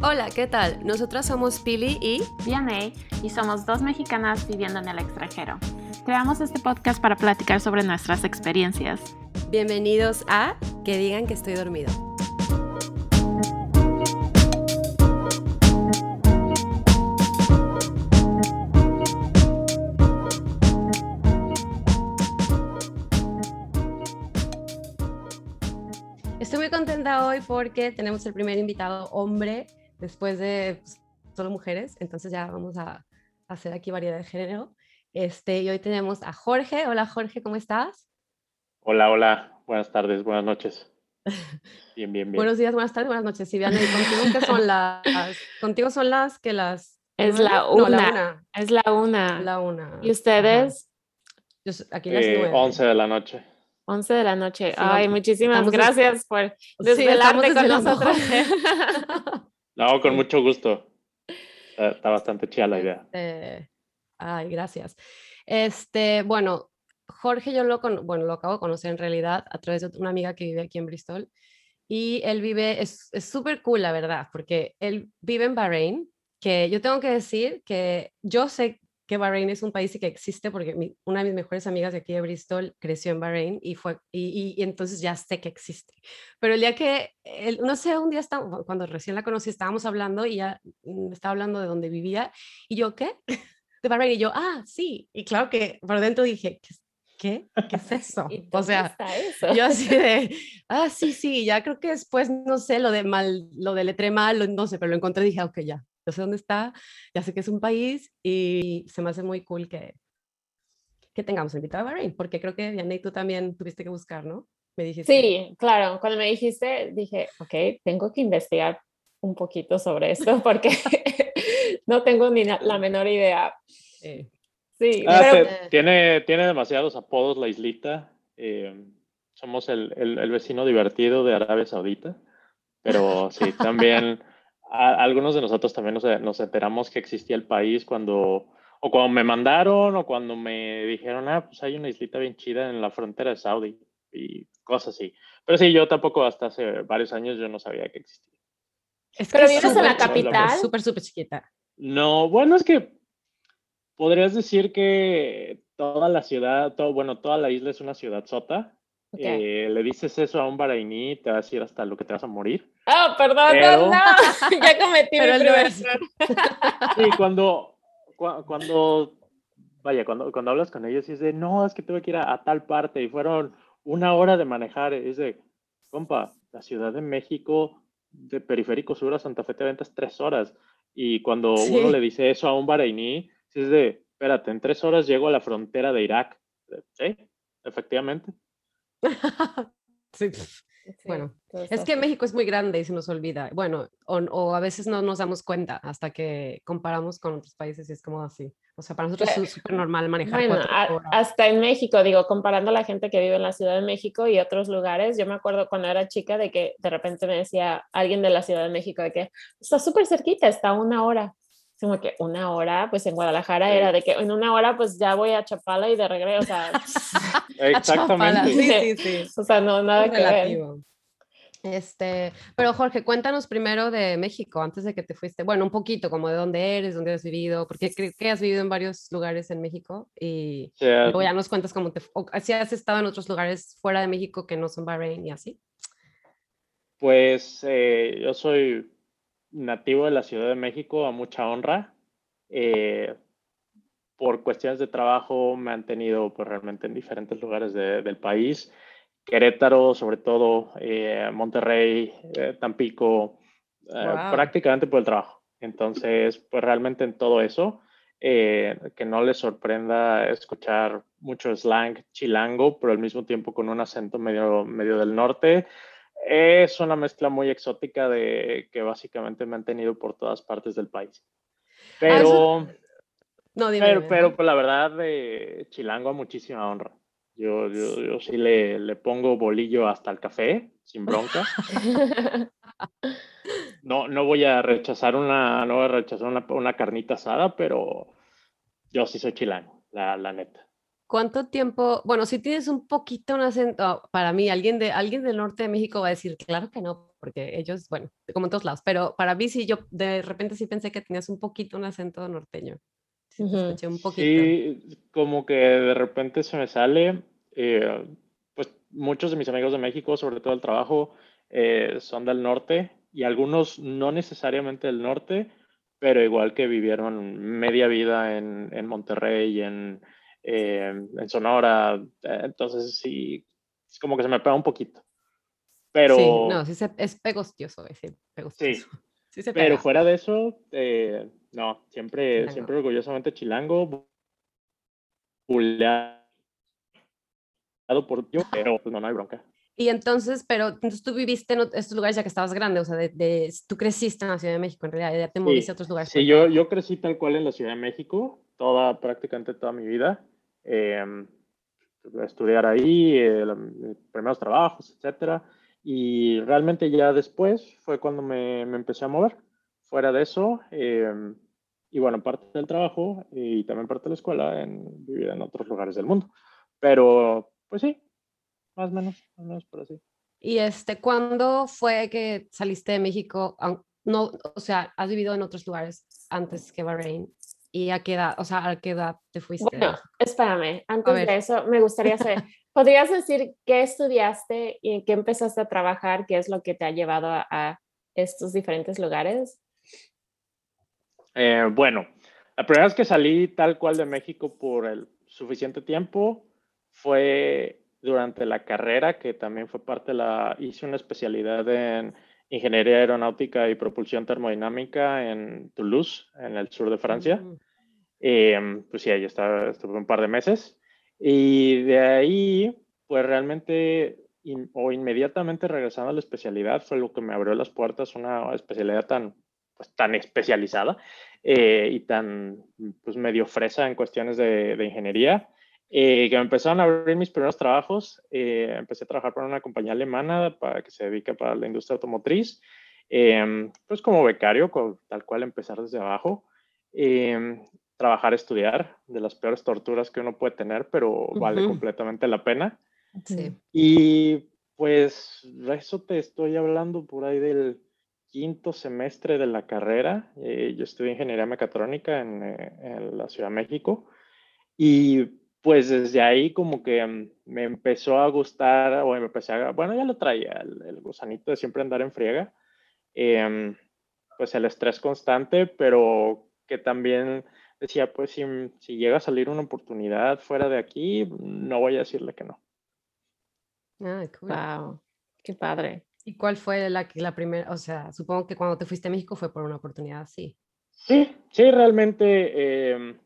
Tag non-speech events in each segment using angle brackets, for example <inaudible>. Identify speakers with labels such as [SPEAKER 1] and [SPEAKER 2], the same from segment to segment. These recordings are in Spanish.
[SPEAKER 1] Hola, ¿qué tal? Nosotras somos Pili y
[SPEAKER 2] Vianey y somos dos mexicanas viviendo en el extranjero. Creamos este podcast para platicar sobre nuestras experiencias.
[SPEAKER 1] bienvenidos a Que digan que estoy dormido. Estoy muy contenta hoy porque tenemos el primer invitado hombre después de pues, solo mujeres, entonces ya vamos a hacer aquí variedad de género. Este, y hoy tenemos a Jorge. Hola Jorge, ¿cómo estás?
[SPEAKER 3] Hola, hola, buenas tardes, buenas noches. <laughs> Bien, bien, bien.
[SPEAKER 1] Buenos días, buenas tardes, buenas noches. Silviana, ¿y contigo qué son las? Contigo son las que las.
[SPEAKER 2] Es la
[SPEAKER 1] No,
[SPEAKER 2] una.
[SPEAKER 1] la una.
[SPEAKER 2] Es la una.
[SPEAKER 1] La una.
[SPEAKER 2] ¿Y ustedes?
[SPEAKER 1] Yo aquí las
[SPEAKER 3] Eh,
[SPEAKER 1] nueve.
[SPEAKER 3] 11 de la noche.
[SPEAKER 2] 11 de la noche.
[SPEAKER 1] Sí,
[SPEAKER 2] Ay, muchísimas gracias por
[SPEAKER 1] Sí,
[SPEAKER 2] desvelarte con
[SPEAKER 1] desvelando,
[SPEAKER 2] nosotros. <laughs>
[SPEAKER 3] No, con mucho gusto. Está, está bastante chida la idea.
[SPEAKER 1] Este, ay, gracias. Este, bueno, Jorge yo lo, con- bueno, lo acabo de conocer en realidad a través de una amiga que vive aquí en Bristol y él vive, es es súper cool, la verdad, porque él vive en Bahrein, que yo tengo que decir que yo sé que Bahrein es un país que existe porque mi- una de mis mejores amigas de aquí de Bristol creció en Bahrein y fue y, y- y entonces ya sé que existe. Pero el día que, no sé, un día estaba, cuando recién la conocí estábamos hablando y mm, me estaba hablando de dónde vivía y yo, ¿qué? <laughs> De Bahrein y yo, ah, sí. Y claro que por dentro dije, ¿qué? ¿Qué, ¿Qué es eso? <laughs>
[SPEAKER 2] ¿Y
[SPEAKER 1] O sea,
[SPEAKER 2] está eso?
[SPEAKER 1] yo así <laughs> de, ah, sí, sí, ya creo que después, no sé, lo de mal, lo de letré mal, no sé, pero lo encontré y dije, "Ah, ok, ya, yo sé dónde está, ya sé que es un país y se me hace muy cool que, que tengamos invitado a Bahrein, porque creo que Diana y tú también tuviste que buscar, ¿no? Me dijiste.
[SPEAKER 2] Sí, claro. Cuando me dijiste, dije, ok, tengo que investigar un poquito sobre esto porque <laughs> <laughs> no tengo ni la menor idea.
[SPEAKER 1] eh,
[SPEAKER 2] Sí,
[SPEAKER 3] Ah,
[SPEAKER 2] pero
[SPEAKER 3] tiene, tiene demasiados apodos la islita. eh, somos el, el- el vecino divertido de Arabia Saudita. Pero sí, también a- algunos de nosotros también nos, nos enteramos que existía el país cuando, o cuando me mandaron, o cuando me dijeron, ah, pues hay una islita bien chida en la frontera de Saudi y cosas así. Pero sí, yo tampoco hasta hace varios años yo no sabía que existía.
[SPEAKER 1] es
[SPEAKER 2] Pero
[SPEAKER 1] es
[SPEAKER 2] vives en la capital.
[SPEAKER 1] es Súper, súper chiquita.
[SPEAKER 3] No, bueno, es que podrías decir que toda la ciudad, todo, bueno, toda la isla es una ciudad sota.
[SPEAKER 2] Ok.
[SPEAKER 3] Eh, le dices eso a un barainí, te vas a ir hasta lo que te vas a morir.
[SPEAKER 2] Oh, perdón,
[SPEAKER 3] Pero-
[SPEAKER 2] no, no. <laughs> Ya cometí
[SPEAKER 1] Pero
[SPEAKER 2] mi primer error.
[SPEAKER 3] Sí, cuando, cua- cuando, vaya, cuando, cuando hablas con ellos y es de, no, es que tuve que ir a, a tal parte y fueron una hora de manejar. Es de, compa, la Ciudad de México, de Periférico Sur a Santa Fe te aventas tres horas. Y cuando uno
[SPEAKER 1] Sí.
[SPEAKER 3] le dice eso a un barainí, sí es de, espérate, en tres horas llego a la frontera de Irak. Sí, efectivamente. <laughs>
[SPEAKER 1] Sí,
[SPEAKER 2] Sí,
[SPEAKER 1] Bueno, Es que. México es muy grande y se nos olvida. Bueno, o, o a veces no nos damos cuenta hasta que comparamos con otros países y es como así. O sea, para nosotros es súper normal manejar
[SPEAKER 2] Bueno, a- hasta en México, digo, comparando a la gente que vive en la Ciudad de México y otros lugares, yo me acuerdo cuando era chica de que de repente me decía alguien de la Ciudad de México de que está súper cerquita, está una hora. Es Como que una hora, pues en Guadalajara
[SPEAKER 3] Sí.
[SPEAKER 2] era de que en una hora pues ya voy a Chapala y de regreso, o sea, <laughs>
[SPEAKER 3] Exactamente.
[SPEAKER 1] Sí, sí, sí.
[SPEAKER 2] o sea, no, nada
[SPEAKER 1] Muy
[SPEAKER 2] que ver.
[SPEAKER 1] relativo. Este, pero Jorge, cuéntanos primero de México, antes de que te fuiste. Bueno, un poquito como de dónde eres, dónde has vivido, porque creo que has vivido en varios lugares en México y
[SPEAKER 3] sea,
[SPEAKER 1] luego ya nos cuentas cómo te, o si has estado en otros lugares fuera de México que no son Bahrein y así.
[SPEAKER 3] Pues eh, yo soy nativo de la Ciudad de México a mucha honra. Eh, por cuestiones de trabajo me han tenido pues, realmente en diferentes lugares de- del país. Querétaro, sobre todo, eh, Monterrey, eh, Tampico, eh,
[SPEAKER 1] Wow.
[SPEAKER 3] prácticamente por el trabajo. Entonces, pues realmente en todo eso, eh, que no les sorprenda escuchar mucho slang chilango, pero al mismo tiempo con un acento medio, medio del norte. Es una mezcla muy exótica de que básicamente me han tenido por todas partes del país. Pero,
[SPEAKER 1] No, dime.
[SPEAKER 3] pero,
[SPEAKER 1] dime,
[SPEAKER 3] pero pues, la verdad, de chilango a muchísima honra. Yo, yo, yo sí le, le pongo bolillo hasta el café, sin bronca. <laughs> No, no voy a rechazar una, no voy a rechazar una, una carnita asada, pero yo sí soy chilango, la, la neta.
[SPEAKER 1] ¿Cuánto tiempo? Bueno, si tienes un poquito un acento, para mí, alguien, de, alguien del norte de México va a decir, claro que no, porque ellos, bueno, como en todos lados, pero para mí sí, yo de repente sí pensé que tenías un poquito un acento norteño. Sí, un poquito.
[SPEAKER 3] Sí, como que de repente se me sale, eh, pues muchos de mis amigos de México, sobre todo el trabajo, eh, son del norte y algunos no necesariamente del norte, pero igual que vivieron media vida en, en Monterrey, en eh, en Sonora, eh, entonces sí, es como que se me pega un poquito. Pero,
[SPEAKER 1] sí, no, sí se, es pegostioso, sí, pegostioso.
[SPEAKER 3] Sí, <laughs> sí pero fuera de eso, eh, no, siempre, siempre orgullosamente chilango, buleado por yo, pero pues no, no hay bronca.
[SPEAKER 1] Y entonces, pero entonces tú viviste en estos lugares ya que estabas grande, o sea, de, tú creciste en la Ciudad de México, en realidad, ya te moviste a otros lugares.
[SPEAKER 3] Sí, yo, yo crecí tal cual en la Ciudad de México, toda, prácticamente toda mi vida. Eh, estudiar ahí, eh, primeros trabajos, etcétera. Y realmente ya después fue cuando me, me empecé a mover. Fuera de eso, em, y bueno, parte del trabajo y también parte de la escuela, en vivir en otros lugares del mundo. Pero, pues sí, más o menos, más o menos por así.
[SPEAKER 1] ¿Y este, cuándo fue que saliste de México? No, o sea, has vivido en otros lugares antes que Bahrein. ¿Y a qué edad, o sea, a qué edad te fuiste?
[SPEAKER 2] Bueno, espérame, antes de eso me gustaría saber, <laughs> ¿podrías decir qué estudiaste y en qué empezaste a trabajar? ¿Qué es lo que te ha llevado a, estos diferentes lugares?
[SPEAKER 3] Eh, bueno, la primera vez que salí tal cual de México por el suficiente tiempo fue durante la carrera, que también fue parte de la, hice una especialidad en ingeniería aeronáutica y propulsión termodinámica en Toulouse, en el sur de Francia. Mm. Em, pues sí, ahí estaba, estuve un par de meses. Y de ahí, pues realmente, o inmediatamente regresando a la especialidad, fue lo que me abrió las puertas, una especialidad tan, pues, tan especializada eh, y tan, pues medio fresa en cuestiones de, de ingeniería. Eh, que me empezaron a abrir mis primeros trabajos. Eh, empecé a trabajar para una compañía alemana para que se dedica para la industria automotriz, em, pues como becario, tal cual empezar desde abajo. Em, trabajar, estudiar, de las peores torturas que uno puede tener, pero vale completamente la pena. Sí. Y pues eso te estoy hablando por ahí del quinto semestre de la carrera. Eh, yo estudié ingeniería mecatrónica en, en la Ciudad de México. Y pues desde ahí como que mm, me empezó a gustar, o me empecé a, bueno, ya lo traía, el, gusanito de siempre andar en friega, em, pues el estrés constante, pero que también decía, pues si, si llega a salir una oportunidad fuera de aquí, no voy a decirle que no.
[SPEAKER 2] Ah, Wow, qué padre.
[SPEAKER 1] ¿Y cuál fue la, la primera, o sea, supongo que cuando te fuiste a México fue por una oportunidad así?
[SPEAKER 3] Sí, sí, realmente... Eh,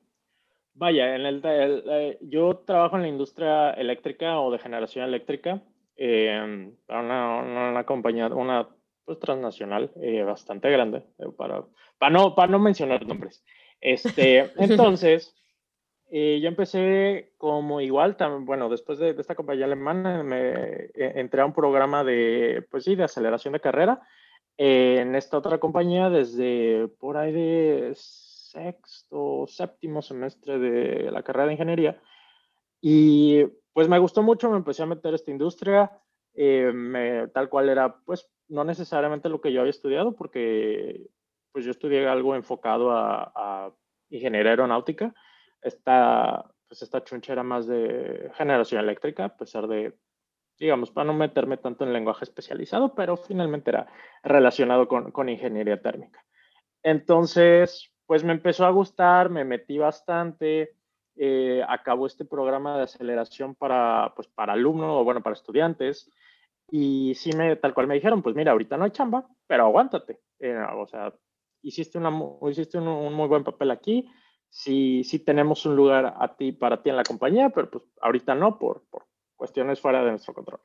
[SPEAKER 3] Vaya, en el, eh, yo trabajo en la industria eléctrica o de generación eléctrica em, para una, una, compañía, una pues, transnacional eh, bastante grande, eh, para, para, no, para no mencionar nombres. Este, <laughs> entonces, yo empecé como igual, también, bueno, después de, de, esta compañía alemana, me entré a un programa de, pues sí, de aceleración de carrera en esta otra compañía desde por ahí de sexto, séptimo semestre de la carrera de ingeniería. Y pues me gustó mucho, me empecé a meter a esta industria, eh, tal cual era, pues no necesariamente lo que yo había estudiado, porque pues yo estudié algo enfocado a, a ingeniería aeronáutica. Esta, pues esta chuncha era más de generación eléctrica, a pesar de, digamos, para no meterme tanto en lenguaje especializado, pero finalmente era relacionado con, con ingeniería térmica. Entonces, pues me empezó a gustar, me metí bastante, eh, acabó este programa de aceleración para, pues, para alumnos o bueno, para estudiantes. Y sí, me, tal cual me dijeron, pues mira, ahorita no hay chamba, pero aguántate. Eh, o sea, hiciste, una, hiciste un, muy buen papel aquí. Sí, sí tenemos un lugar a ti, para ti en la compañía, pero pues ahorita no, por, por cuestiones fuera de nuestro control.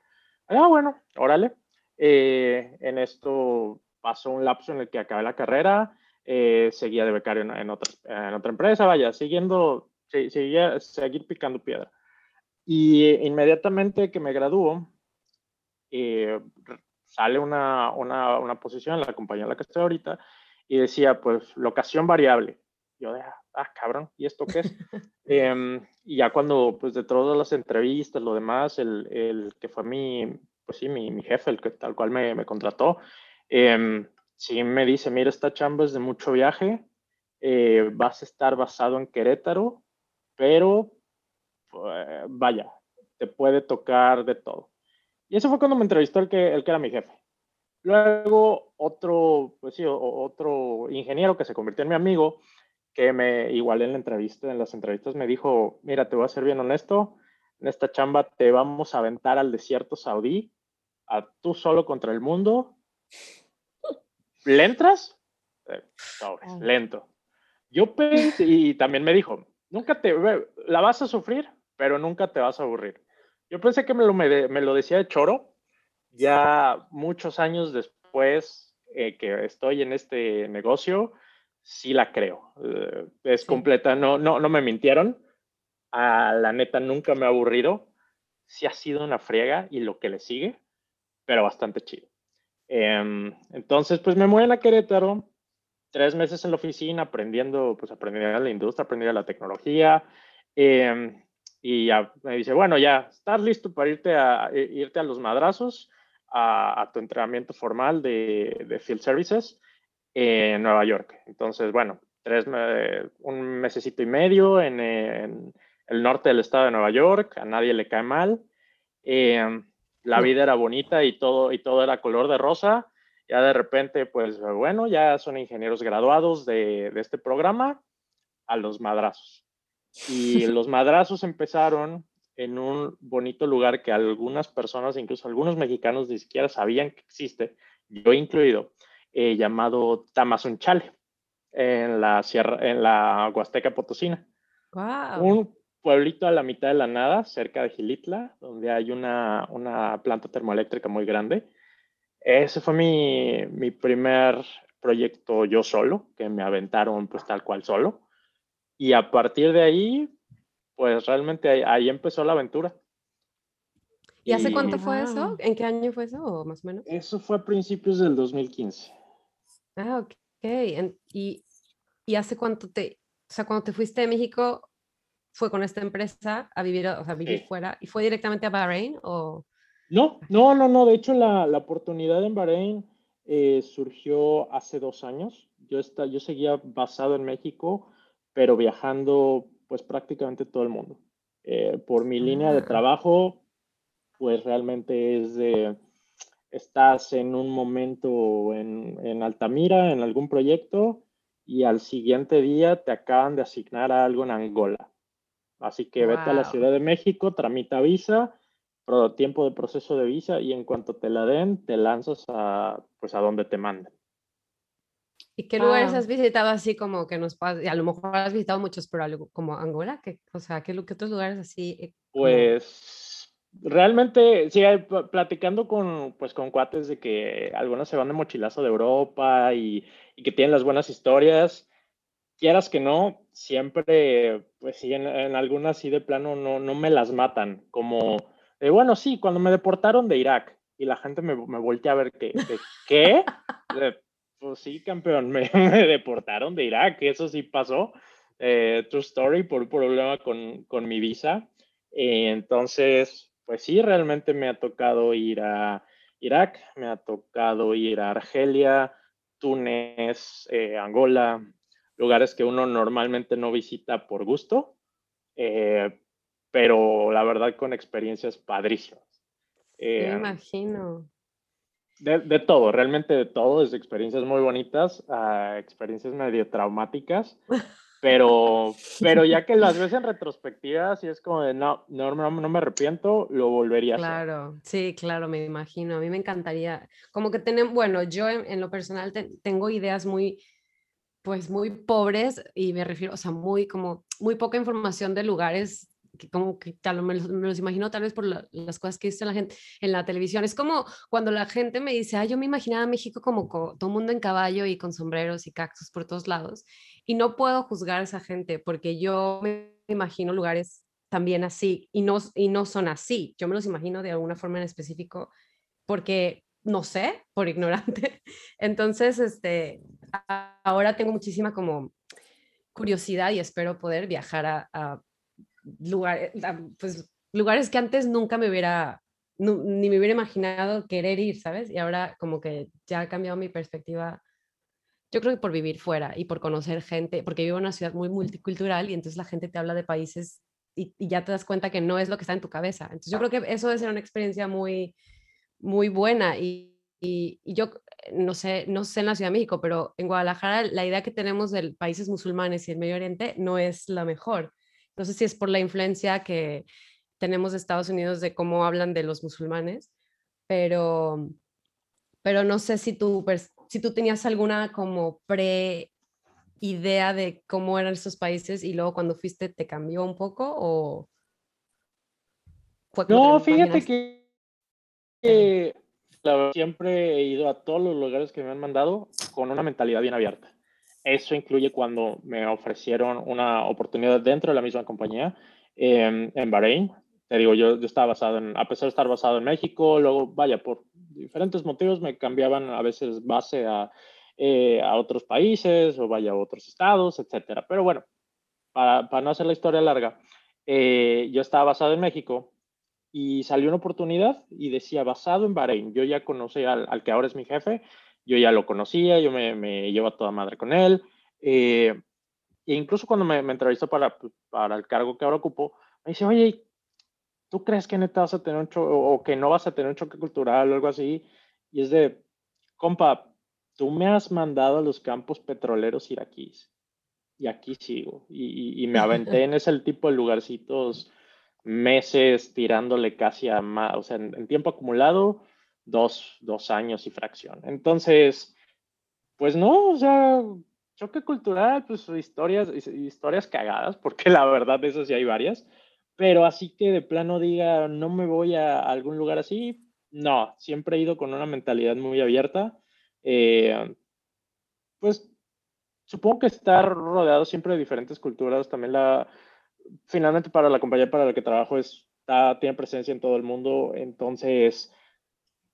[SPEAKER 3] Ah, bueno, órale. Eh, en esto pasó un lapso en el que acabé la carrera, eh, seguía de becario en, otra, en otra empresa, vaya, siguiendo, seguía, seguir picando piedra. Y inmediatamente que me graduó, eh, sale una, una, una, posición en la compañía en la que estoy ahorita y decía, pues, locación variable. Yo de, ah, cabrón, ¿y esto qué es? <laughs> Em, y ya cuando, pues de todas las entrevistas, lo demás, el, el que fue mi, pues sí, mi, mi, jefe, el que tal cual me, me contrató, eh, sí me dice, mira, esta chamba es de mucho viaje, eh, vas a estar basado en Querétaro, pero pues, vaya, te puede tocar de todo. Y eso fue cuando me entrevistó el que, el que era mi jefe. Luego otro, pues sí, otro ingeniero que se convirtió en mi amigo, que me, igual en la entrevista, en las entrevistas me dijo, mira, te voy a ser bien honesto, en esta chamba te vamos a aventar al desierto saudí, a tú solo contra el mundo. ¿Le entras? Eh, ah. lento. Yo pensé, y también me dijo, nunca te, la vas a sufrir, pero nunca te vas a aburrir. Yo pensé que me lo, me, lo decía de choro, ya muchos años después eh, que estoy en este negocio, sí la creo. Eh, es completa, no, no, no me mintieron. A la neta nunca me ha aburrido. Sí ha sido una friega y lo que le sigue, pero bastante chido. Em, entonces, pues me mueven a Querétaro, tres meses en la oficina aprendiendo, pues aprendiendo la industria, aprendiendo la tecnología. Em, y ya me dice, bueno, ya estás listo para irte a, irte a los madrazos, a, tu entrenamiento formal de, de, Field Services en Nueva York. Entonces, bueno, tres, un mesecito y medio en, en, el norte del estado de Nueva York, a nadie le cae mal. Em, la vida era bonita y todo, y todo era color de rosa. Ya de repente, pues bueno, ya son ingenieros graduados de, de este programa a los madrazos. Y <laughs> los madrazos empezaron en un bonito lugar que algunas personas, incluso algunos mexicanos, ni siquiera sabían que existe, yo incluido, eh, llamado Tamazunchale, en la, sierra, en la Huasteca Potosina. Un pueblito a la mitad de la nada, cerca de Gilitla, donde hay una, una planta termoeléctrica muy grande. Ese fue mi, mi primer proyecto yo solo, que me aventaron pues tal cual solo. Y a partir de ahí, pues realmente ahí, empezó la aventura.
[SPEAKER 1] ¿Y hace cuánto fue eso? ¿En qué año fue eso, o más o menos?
[SPEAKER 3] Eso fue a principios del 2015.
[SPEAKER 1] Ah, ok. ¿Y, y hace cuánto te, o sea, cuando te fuiste de México, fue con esta empresa a vivir, o sea, vivir fuera, y fue directamente a Bahrein o...
[SPEAKER 3] No, no, no, no. De hecho, la, la oportunidad en Bahrein eh, surgió hace dos años. Yo, está, yo seguía basado en México pero viajando pues prácticamente todo el mundo. Eh, por mi línea de ah. trabajo, pues realmente es de, estás en un momento en, en, Altamira, en algún proyecto, y al siguiente día te acaban de asignar a algo en Angola. Así que vete a la Ciudad de México, tramita visa, tiempo de proceso de visa, y en cuanto te la den, te lanzas a, pues, a donde te manden.
[SPEAKER 1] ¿Y qué lugares has visitado así como que nos a lo mejor has visitado muchos, pero algo como Angola? ¿Qué, o sea, ¿qué, ¿qué, otros lugares así?
[SPEAKER 3] Eh, pues realmente, sí, platicando con, pues, con cuates de que algunos se van de mochilazo de Europa y, y que tienen las buenas historias, quieras que no, siempre, pues sí, en, en algunas sí de plano no, no me las matan, como, bueno, sí, cuando me deportaron de Irak y la gente me, me voltea a ver que, ¿qué? Pues sí, campeón, <laughs> me, deportaron de Irak, eso sí pasó. Eh, true story, por un problema con, con mi visa. Eh, entonces, pues sí, realmente me ha tocado ir a Irak, me ha tocado ir a Argelia, Túnez, eh, Angola, lugares que uno normalmente no visita por gusto, pero la verdad con experiencias padrísimas.
[SPEAKER 1] me imagino.
[SPEAKER 3] De, todo, realmente de todo, desde experiencias muy bonitas a experiencias medio traumáticas, <laughs> pero, pero ya que las ves en retrospectiva, si es como de no, no, no, me arrepiento, lo volvería a
[SPEAKER 1] hacer. Claro, sí, claro, me imagino. A mí me encantaría, como que tenemos, bueno, yo en, lo personal tengo ideas muy, pues muy pobres y me refiero, o sea, muy como, muy poca información de lugares que como que tal, me los, me los imagino tal vez por las cosas que dice la gente en la televisión. Es como cuando la gente me dice, ah, yo me imaginaba México como, todo el mundo en caballo y con sombreros y cactus por todos lados. Y no puedo juzgar a esa gente porque yo me imagino lugares también así y no, y no son así. Yo me los imagino de alguna forma en específico porque no sé, por ignorante. <laughs> Entonces, este, ahora tengo muchísima como curiosidad y espero poder viajar a, lugares, pues, lugares que antes nunca me hubiera, ni me hubiera imaginado querer ir, ¿sabes? Y ahora como que ya ha cambiado mi perspectiva. Yo creo que por vivir fuera y por conocer gente, porque vivo en una ciudad muy multicultural y entonces la gente te habla de países y, ya te das cuenta que no es lo que está en tu cabeza. Entonces yo creo que eso debe ser una experiencia muy, muy buena y, y, yo eh, no sé, no sé en la Ciudad de México, pero en Guadalajara la idea que tenemos de países musulmanes y el Medio Oriente no es la mejor. No sé si es por la influencia que tenemos de Estados Unidos de cómo hablan de los musulmanes, pero, pero no sé si tú, si tú tenías alguna como pre idea de cómo eran esos países y luego cuando fuiste te cambió un poco o
[SPEAKER 3] no, fíjate que siempre he ido a todos los lugares que me han mandado con una mentalidad bien abierta. Eso incluye cuando me ofrecieron una oportunidad dentro de la misma compañía em, en Bahrein. Te digo, yo, yo, estaba basado en, a pesar de estar basado en México, luego, vaya, por diferentes motivos me cambiaban a veces base a, eh, a otros países o vaya a otros estados, etcétera. Pero bueno, para, para no hacer la historia larga, eh, yo estaba basado en México y salió una oportunidad y decía basado en Bahrein. Yo ya conocí al, que ahora es mi jefe, yo ya lo conocía, yo me, me llevo a toda madre con él. Eh, e incluso cuando me, me entrevistó para, para el cargo que ahora ocupo, me dice, oye, ¿tú crees que neta vas a tener un choque o que no vas a tener un choque cultural o algo así? Y es de, compa, tú me has mandado a los campos petroleros iraquíes y aquí sigo. Y, y me <laughs> aventé en ese tipo de lugarcitos meses tirándole casi a más, o sea, en, tiempo acumulado, dos, dos, años y fracción. Entonces, pues no, o sea, choque cultural, pues historias, historias cagadas, <laughs> porque la verdad de eso sí hay varias, pero así que de plano diga, no me voy a algún lugar así, no, siempre he ido con una mentalidad muy abierta. Eh, pues supongo que estar rodeado siempre de diferentes culturas, también la, finalmente para la compañía para la que trabajo está, tiene presencia en todo el mundo, entonces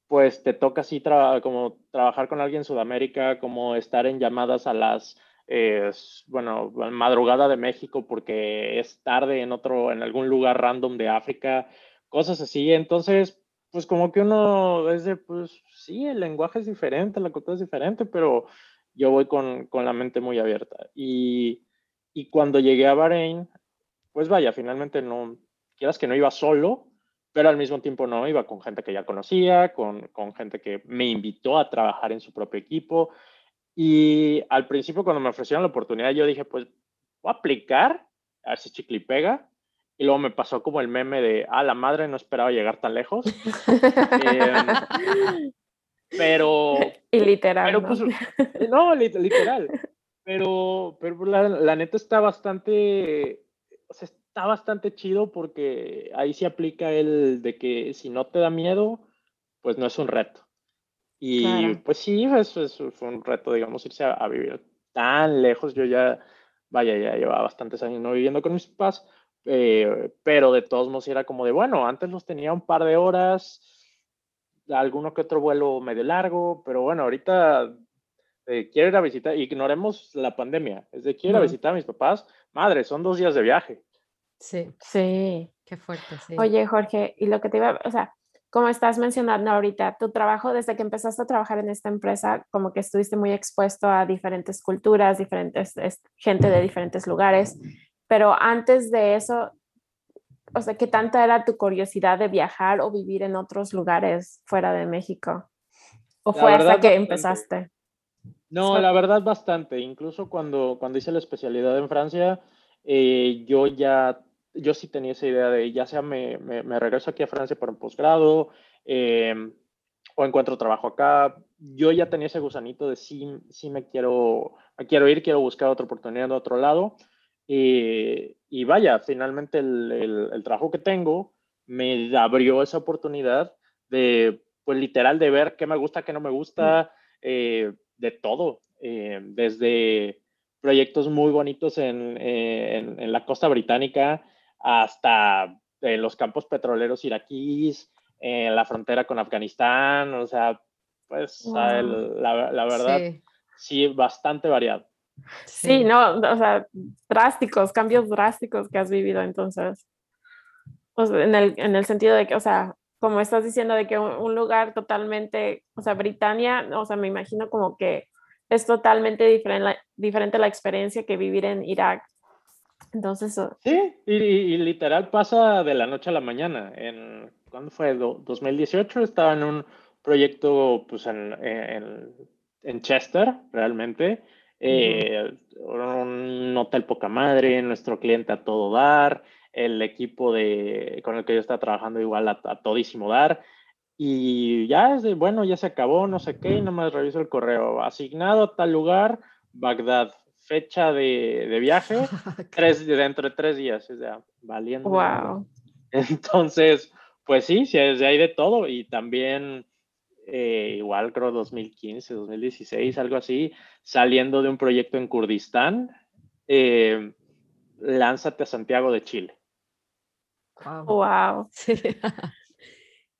[SPEAKER 3] pues te toca así como trabajar con alguien en Sudamérica, como estar en llamadas a las, eh, bueno, madrugada de México porque es tarde en otro, en algún lugar random de África, cosas así. Entonces, pues como que uno es de, pues sí, el lenguaje es diferente, la cultura es diferente, pero yo voy con, con la mente muy abierta. Y, y cuando llegué a Bahrein, pues vaya, finalmente no, quieras que no iba solo, pero al mismo tiempo no, iba con gente que ya conocía, con, con gente que me invitó a trabajar en su propio equipo. Y al principio cuando me ofrecieron la oportunidad, yo dije, pues voy a aplicar, a ver si chicle pega. Y luego me pasó como el meme de, ah, la madre no esperaba llegar tan lejos. Em, pero... <laughs>
[SPEAKER 2] Y literal.
[SPEAKER 3] Pero, Pues, no, literal. Pero, pero la, la, neta está bastante está bastante chido porque ahí se aplica el de que si no te da miedo, pues no es un reto. Y pues sí, eso, fue un reto, digamos, irse a, vivir tan lejos. Yo ya, vaya, ya llevaba bastantes años no viviendo con mis papás, eh, pero de todos modos era como de, bueno, antes los tenía un par de horas, alguno que otro vuelo medio largo, pero bueno, ahorita eh, quiero ir a visitar, ignoremos la pandemia, es de quiero ir a visitar a mis papás, madre, son dos días de viaje.
[SPEAKER 1] Sí.
[SPEAKER 2] Sí.
[SPEAKER 1] Qué fuerte, sí.
[SPEAKER 2] Oye, Jorge, y lo que te iba, o sea, como estás mencionando ahorita, tu trabajo desde que empezaste a trabajar en esta empresa, como que estuviste muy expuesto a diferentes culturas, diferentes, gente de diferentes lugares, pero antes de eso, o sea, ¿qué tanta era tu curiosidad de viajar o vivir en otros lugares fuera de México? ¿O fue hasta que empezaste?
[SPEAKER 3] No, la verdad bastante. Incluso cuando, cuando hice la especialidad en Francia, eh, yo ya, yo sí tenía esa idea de ya sea me, me, regreso aquí a Francia para un posgrado em, o encuentro trabajo acá. Yo ya tenía ese gusanito de sí, sí me quiero, me quiero ir, quiero buscar otra oportunidad de otro lado. Eh, y vaya, finalmente el, el, trabajo que tengo me abrió esa oportunidad de, pues literal, de ver qué me gusta, qué no me gusta, eh, de todo, desde proyectos muy bonitos en, en, la costa británica, hasta en los campos petroleros iraquíes, en la frontera con Afganistán, o sea, pues la, la, verdad, sí. bastante variado.
[SPEAKER 2] Sí. no, o sea, drásticos, cambios drásticos que has vivido entonces. en, el, en el sentido de que, o sea, como estás diciendo, de que un, lugar totalmente, o sea, Britania, o sea, me imagino como que es totalmente diferente la, diferente la experiencia que vivir en Irak. Entonces...
[SPEAKER 3] Sí, y, literal pasa de la noche a la mañana. En, ¿Cuándo fue? 2018 estaba en un proyecto pues en, en, Chester, realmente. Eh, un hotel poca madre, nuestro cliente a todo dar, el equipo de, con el que yo estaba trabajando igual a, todísimo dar. Y ya es de, bueno, ya se acabó, no sé qué, y nomás reviso el correo. Asignado a tal lugar, Bagdad. Fecha de, de viaje, <laughs> tres, dentro de tres días, o sea, valiendo.
[SPEAKER 2] Wow. <laughs>
[SPEAKER 3] Entonces, pues sí, sí, hay de todo. Y también eh, igual creo 2015, 2016, algo así, saliendo de un proyecto en Kurdistán, eh, lánzate a Santiago de Chile.
[SPEAKER 2] Wow. <laughs>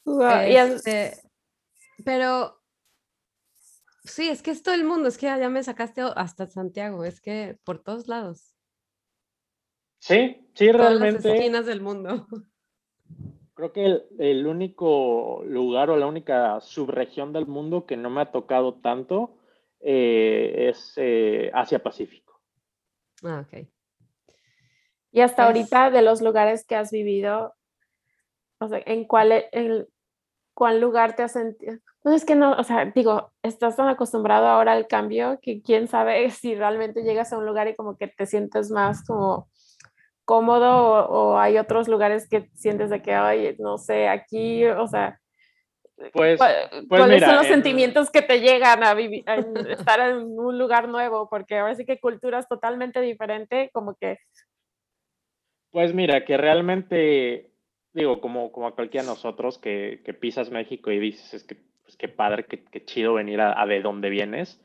[SPEAKER 1] Este, pero sí, es que es todo el mundo, es que ya me sacaste hasta Santiago, es que por todos lados.
[SPEAKER 3] Sí, sí, realmente.
[SPEAKER 1] Todas las esquinas del mundo. <laughs>
[SPEAKER 3] Creo que el, único lugar o la única subregión del mundo que no me ha tocado tanto eh, es eh, Asia-Pacífico.
[SPEAKER 1] Ah, ok.
[SPEAKER 2] Y hasta ahorita, de los lugares que has vivido, o sea, ¿en cuál, el, cuál lugar te has sentido? No es que no, o sea, digo, estás tan acostumbrado ahora al cambio que quién sabe <laughs> si realmente llegas a un lugar y como que te sientes más como cómodo o, hay otros lugares que sientes de que, ay, no sé, aquí, o sea,
[SPEAKER 3] pues,
[SPEAKER 2] pues ¿cuáles son los sentimientos que te llegan a, vivir, estar en un lugar nuevo? Porque ahora sí que cultura es totalmente diferente, como que...
[SPEAKER 3] Pues mira, que realmente, digo, como, como a cualquiera de nosotros que, que pisas México y dices, es que, pues qué padre, qué, qué chido venir a, a de dónde vienes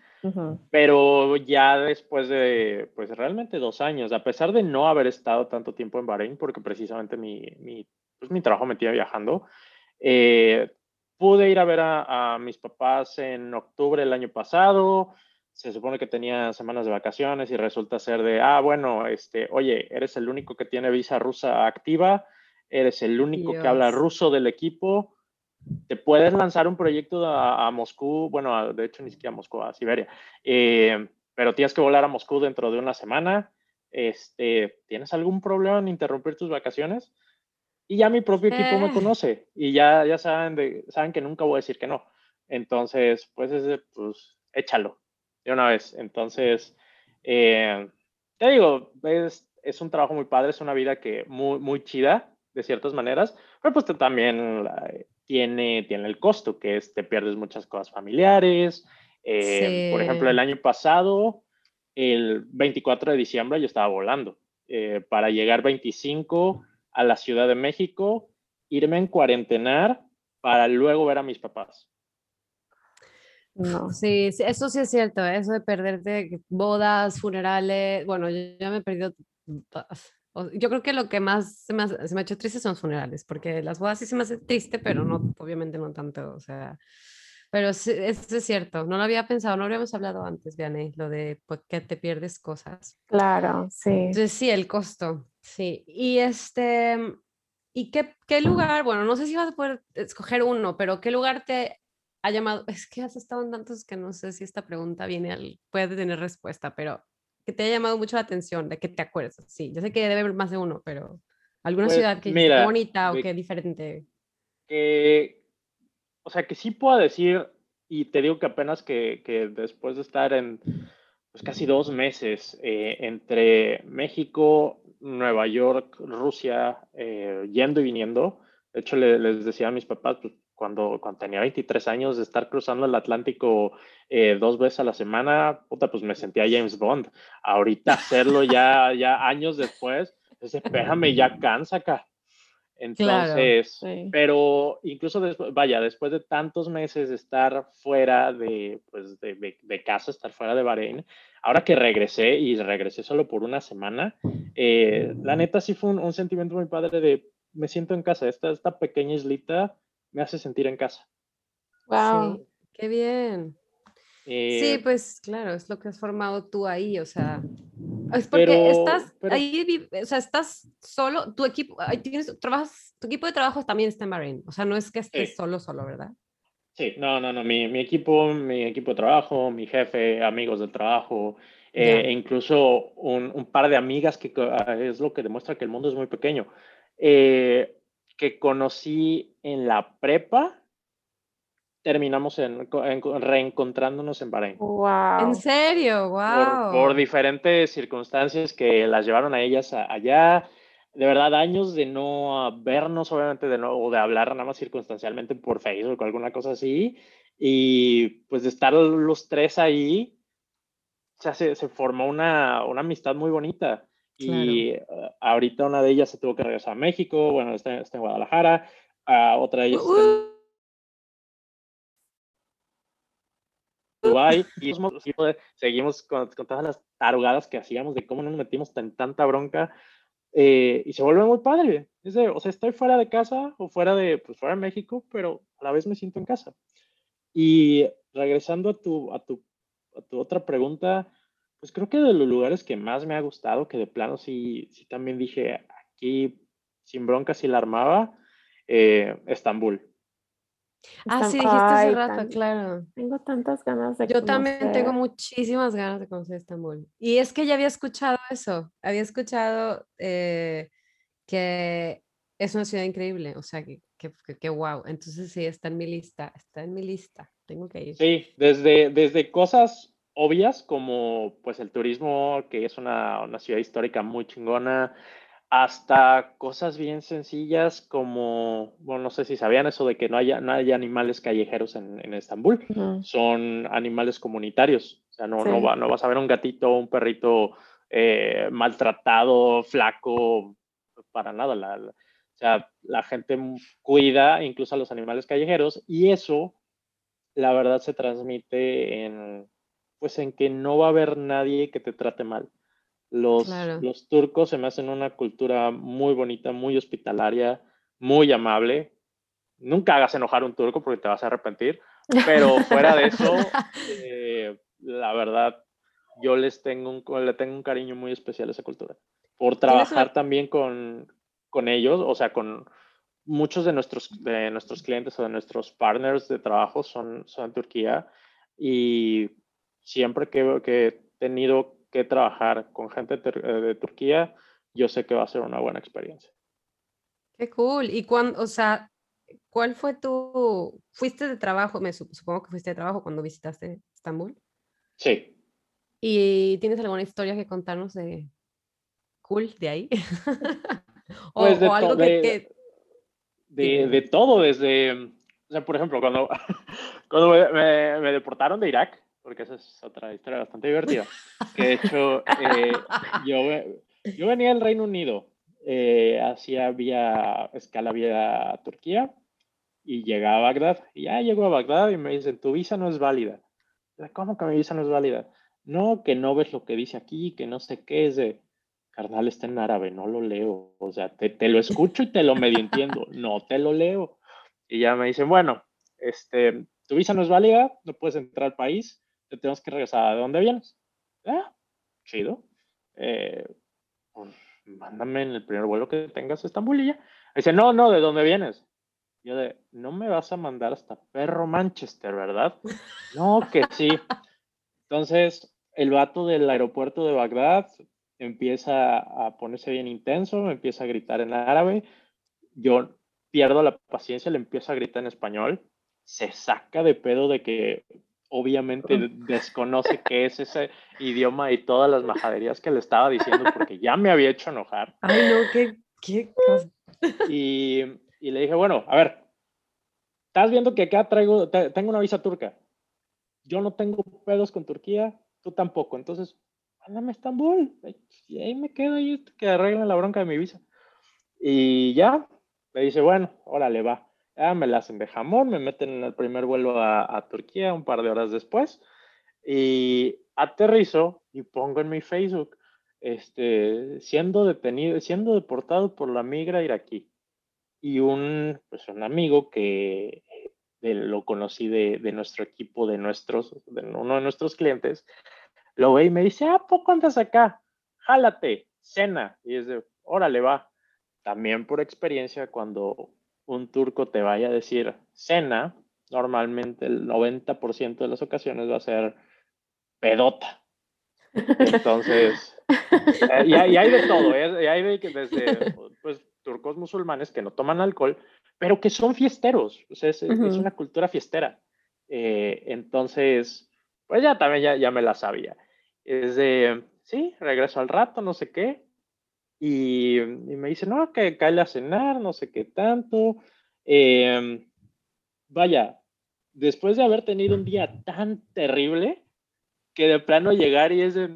[SPEAKER 3] pero ya después de, pues realmente dos años, a pesar de no haber estado tanto tiempo en Bahrein, porque precisamente mi, mi, pues mi trabajo me tenía viajando, eh, pude ir a ver a, a, mis papás en octubre del año pasado. Se supone que tenía semanas de vacaciones y resulta ser de, ah, bueno, este, oye, eres el único que tiene visa rusa activa, eres el único que habla ruso del equipo te puedes lanzar un proyecto a, Moscú, bueno, de hecho ni siquiera a Moscú, a Siberia, eh, pero tienes que volar a Moscú dentro de una semana. Este, ¿Tienes algún problema en interrumpir tus vacaciones? Y ya mi propio equipo me conoce y ya, ya saben, de, saben que nunca voy a decir que no. Entonces, pues, ese, pues échalo de una vez. Entonces, eh, te digo, es, es un trabajo muy padre, es una vida que muy, muy chida de ciertas maneras, pero pues también tiene, tiene el costo, que es te pierdes muchas cosas familiares. Eh, por ejemplo, el año pasado, el 24 de diciembre, yo estaba volando eh, para llegar 25 a la Ciudad de México, irme en cuarentenar para luego ver a mis papás.
[SPEAKER 1] No. Sí, eso sí es cierto, eso de perderte bodas, funerales, bueno, yo ya me he perdido yo creo que lo que más se me, ha hecho triste son los funerales, porque las bodas sí se me hace triste, pero no, obviamente no tanto, o sea, pero sí, eso es cierto, no lo había pensado, no lo habíamos hablado antes, Vianney, lo de pues, que te pierdes cosas.
[SPEAKER 2] Claro, sí.
[SPEAKER 1] Entonces sí, el costo, sí. Y este, ¿y qué, qué lugar? Bueno, no sé si vas a poder escoger uno, pero ¿qué lugar te ha llamado? Es que has estado en tantos que no sé si esta pregunta viene al, puede tener respuesta, pero que te haya llamado mucho la atención, de que te acuerdas. Sí, yo sé que debe haber más de uno, pero alguna pues, ciudad que es bonita o que diferente.
[SPEAKER 3] Que, o sea, que sí puedo decir, y te digo que apenas que, que después de estar en pues, casi dos meses eh, entre México, Nueva York, Rusia, eh, yendo y viniendo, de hecho les decía a mis papás, pues cuando, cuando tenía 23 años de estar cruzando el Atlántico eh, dos veces a la semana, puta, pues me sentía James Bond. Ahorita hacerlo ya, ya años después, pues espérame, ya cansa acá. Entonces, pero incluso después, vaya, después de tantos meses de estar fuera de, pues de, de, casa, estar fuera de Bahrein, ahora que regresé y regresé solo por una semana, eh, la neta sí fue un, un, sentimiento muy padre de me siento en casa, esta, esta pequeña islita me hace sentir en casa.
[SPEAKER 1] Wow, qué bien. sí,
[SPEAKER 3] Eh,
[SPEAKER 1] pues claro, es lo que has formado tú ahí, o sea, es porque
[SPEAKER 3] Pero-
[SPEAKER 1] estás
[SPEAKER 3] pero-
[SPEAKER 1] ahí, o sea, estás solo, tu equipo, tienes, trabajas, tu equipo de trabajo también está en Bahrein, o sea, no es que estés
[SPEAKER 3] Sí.
[SPEAKER 1] solo, solo, ¿verdad?
[SPEAKER 3] Sí, no, no, no, mi, mi equipo, mi equipo de trabajo, mi jefe, amigos del trabajo, eh, e incluso un, un par de amigas que ah, es lo que demuestra que el mundo es muy pequeño, eh, que conocí en la prepa, terminamos en, en- reencontrándonos en Bahrein.
[SPEAKER 2] Wow.
[SPEAKER 1] En serio,
[SPEAKER 3] por,
[SPEAKER 1] wow.
[SPEAKER 3] por diferentes circunstancias que las llevaron a ellas a- allá. De verdad, años de no vernos, obviamente, de no, o de hablar nada más circunstancialmente por Facebook o alguna cosa así. Y pues de estar los tres ahí, o sea, se, se formó una, una amistad muy bonita. Y ah, ahorita una de ellas se tuvo que regresar a México, bueno, está, está en Guadalajara. ah, otra de ellas está en
[SPEAKER 1] Uh,
[SPEAKER 3] Dubái y seguimos con, con todas las tarugadas que hacíamos de cómo no nos metimos en tanta bronca eh, y se vuelve muy padre. De, o sea, estoy fuera de casa o fuera de, pues fuera de México, pero a la vez me siento en casa. Y regresando a tu, a tu, a tu otra pregunta, pues creo que de los lugares que más me ha gustado, que de plano sí, sí también dije, aquí sin bronca sí la armaba, eh, Estambul.
[SPEAKER 1] Ah,
[SPEAKER 2] Están-
[SPEAKER 1] sí, dijiste hace
[SPEAKER 2] Ay,
[SPEAKER 1] rato,
[SPEAKER 2] tan-
[SPEAKER 1] claro.
[SPEAKER 2] Tengo tantas ganas de
[SPEAKER 1] Yo también tengo muchísimas ganas de conocer Estambul. Y es que ya había escuchado eso, había escuchado eh, que es una ciudad increíble, o sea, que, que, que, que wow. Entonces sí, está en mi lista, está en mi lista, tengo que ir.
[SPEAKER 3] Sí, desde, desde cosas obvias como pues el turismo, que es una, una ciudad histórica muy chingona, hasta cosas bien sencillas como, bueno, no sé si sabían eso de que no haya, no haya animales callejeros en, en Estambul,
[SPEAKER 2] Ujú.
[SPEAKER 3] son animales comunitarios, o sea, no, no,
[SPEAKER 2] Sí.
[SPEAKER 3] va- no vas a ver un gatito o un perrito eh, maltratado, flaco, para nada, la- la- o sea, la gente cuida incluso a los animales callejeros y eso la verdad se transmite en, pues en que no va a haber nadie que te trate mal. Los,
[SPEAKER 1] Claro.
[SPEAKER 3] los turcos se me hacen una cultura muy bonita, muy hospitalaria, muy amable. Nunca hagas enojar a un turco porque te vas a arrepentir, pero fuera de eso, <laughs> eh, la verdad, yo les tengo un, le tengo un cariño muy especial a esa cultura. Por
[SPEAKER 1] ¿Tienes una-
[SPEAKER 3] trabajar también con, con ellos, o sea, con muchos de nuestros, de nuestros clientes o de nuestros partners de trabajo son, son en Turquía y siempre que, que he tenido que trabajar con gente de, eh, de Turquía, yo sé que va a ser una buena experiencia.
[SPEAKER 1] Qué cool. Y cuando, o sea, ¿cuál fue tu, fuiste de trabajo, me sup- supongo que fuiste de trabajo cuando visitaste Estambul?
[SPEAKER 3] Sí,
[SPEAKER 1] ¿Y tienes alguna historia que contarnos de cool de ahí? <laughs> o,
[SPEAKER 3] Pues de
[SPEAKER 1] o algo que,
[SPEAKER 3] de-
[SPEAKER 1] que-
[SPEAKER 3] de, todo, desde, o sea, por ejemplo, cuando, <laughs> cuando me, me- me deportaron de Irak, porque esa es otra historia bastante divertida, que de hecho eh, yo, yo venía del Reino Unido, eh, hacía vía escala vía Turquía y llegaba a Bagdad, y ya llego a Bagdad y me dicen, tu visa no es válida. ¿Cómo que mi visa no es válida? No, que no ves lo que dice aquí, que no sé qué es de carnal, está en árabe, no lo leo. O sea, te, te lo escucho y te lo medio entiendo, no te lo leo. Y ya me dicen, bueno, este, tu visa no es válida, no puedes entrar al país, te tenemos que regresar a dónde vienes. Ah, chido. Eh, pues, mándame en el primer vuelo que tengas a Estambul y ya. Dice, no, no, ¿de dónde vienes? Yo de, no me vas a mandar hasta perro Manchester, ¿verdad? <laughs> No, que sí. Entonces, el vato del aeropuerto de Bagdad empieza a ponerse bien intenso, me empieza a gritar en árabe. Yo pierdo la paciencia, le empiezo a gritar en español. Se saca de pedo de que obviamente desconoce qué es ese idioma y todas las majaderías que le estaba diciendo porque ya me había hecho enojar.
[SPEAKER 1] Ay, no, qué, qué cosa.
[SPEAKER 3] Y, y le dije, bueno, a ver, estás viendo que acá traigo, te- tengo una visa turca. Yo no tengo pedos con Turquía, tú tampoco. Entonces, mándame a Estambul. Y ahí me quedo ahí que arreglen la bronca de mi visa. Y ya, me dice, bueno, órale, va. Ya me la hacen de jamón, me meten en el primer vuelo a, a Turquía un par de horas después. Y aterrizo y pongo en mi Facebook, este, siendo detenido, siendo deportado por la migra iraquí. Y un, pues un amigo que lo conocí de, nuestro equipo, de, nuestros, de uno de nuestros clientes, lo ve y me dice, ¿a poco andas acá? Jálate, cena. Y es de, órale, va. También por experiencia, cuando un turco te vaya a decir cena, normalmente el 90% de las ocasiones va a ser pedota. Entonces, <laughs> eh, y, hay, de todo, ¿eh? y hay de desde pues, turcos musulmanes que no toman alcohol, pero que son fiesteros, o sea, es, una cultura fiestera. Eh, entonces, pues ya también ya, ya me la sabía. Es de, sí, regreso al rato, no sé qué, y, me dice, no, que cae a cenar, no sé qué tanto. Em, vaya, después de haber tenido un día tan terrible, que de plano llegar y es de,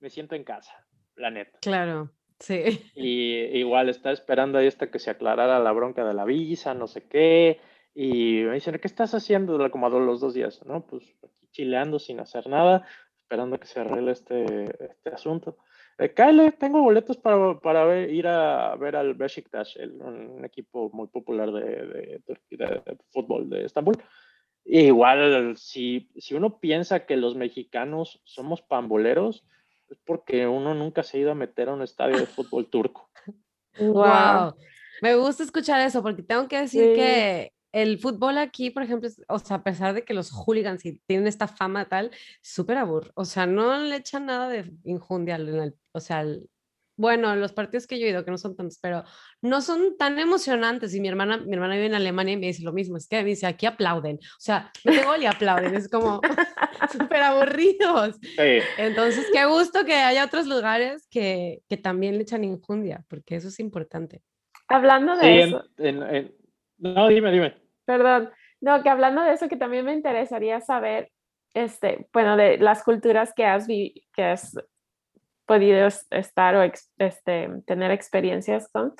[SPEAKER 3] me siento en casa, la neta.
[SPEAKER 1] Claro, sí.
[SPEAKER 3] Y igual está esperando ahí hasta que se aclarara la bronca de la visa, no sé qué. Y me dicen, ¿qué estás haciendo como los dos días? No, pues aquí chileando sin hacer nada, esperando que se arregle este, este asunto. Eh, Kyle, tengo boletos para, para ir a ver al Besiktas, un equipo muy popular de, de, fútbol de Estambul. Igual, si, si uno piensa que los mexicanos somos pamboleros, es porque uno nunca se ha ido a meter a un estadio de fútbol turco. <laughs>
[SPEAKER 1] Wow. Me gusta escuchar eso porque tengo que decir que el fútbol aquí, por ejemplo, o sea, a pesar de que los hooligans tienen esta fama tal, súper aburro. O sea, no le echan nada de injundia en el, o sea, bueno, los partidos que yo he ido, que no son tantos, pero no son tan emocionantes. Y mi hermana, mi hermana vive en Alemania y me dice lo mismo, es que me dice, aquí aplauden. O sea, me gol y aplauden, es como <laughs> súper aburridos. Entonces, qué gusto que haya otros lugares que, que también le echan injundia, porque eso es importante.
[SPEAKER 2] Hablando de eso.
[SPEAKER 3] No, dime, dime.
[SPEAKER 2] Perdón. No, que hablando de eso, que también me interesaría saber, este, bueno, de las culturas que has, vi que has podido estar o este, tener experiencias con,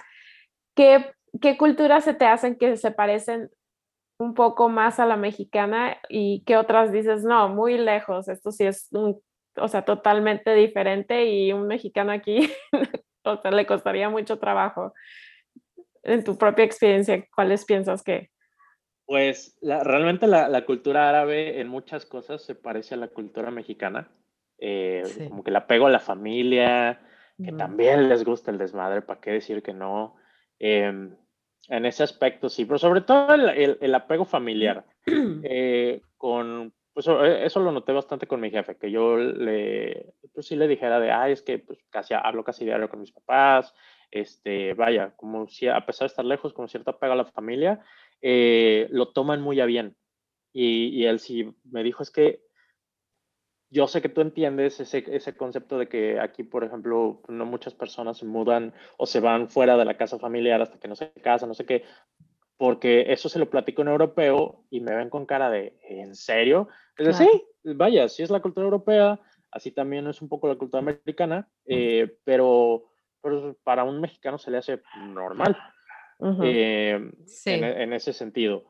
[SPEAKER 2] ¿qué, ¿qué culturas se te hacen que se parecen un poco más a la mexicana y qué otras dices, no, muy lejos, esto sí es un, o sea, totalmente diferente y un mexicano aquí, <laughs> o sea, le costaría mucho trabajo en tu propia experiencia, ¿cuáles piensas que?
[SPEAKER 3] Pues realmente la, cultura árabe en muchas cosas se parece a la cultura mexicana. Eh, como que el apego a la familia, que también les gusta el desmadre, ¿para qué decir que no? Em, en ese aspecto sí, pero sobre todo el, apego familiar. Eh, con, pues e, eso lo noté bastante con mi jefe, que yo le, pues sí le dijera de, ay, es que pues, casi hablo casi diario con mis papás, este, vaya, como si a pesar de estar lejos, con cierto apego a la familia, eh, lo toman muy a bien. Y, él sí me dijo, es que yo sé que tú entiendes ese, ese, concepto de que aquí, por ejemplo, no muchas personas se mudan o se van fuera de la casa familiar hasta que no se casan, no sé qué, porque eso se lo platico en europeo y me ven con cara de, ¿en serio? Es decir, sí, vaya, sí es la cultura europea, así también es un poco la cultura americana, eh, pero pero para un mexicano se le hace normal em, en, ese sentido.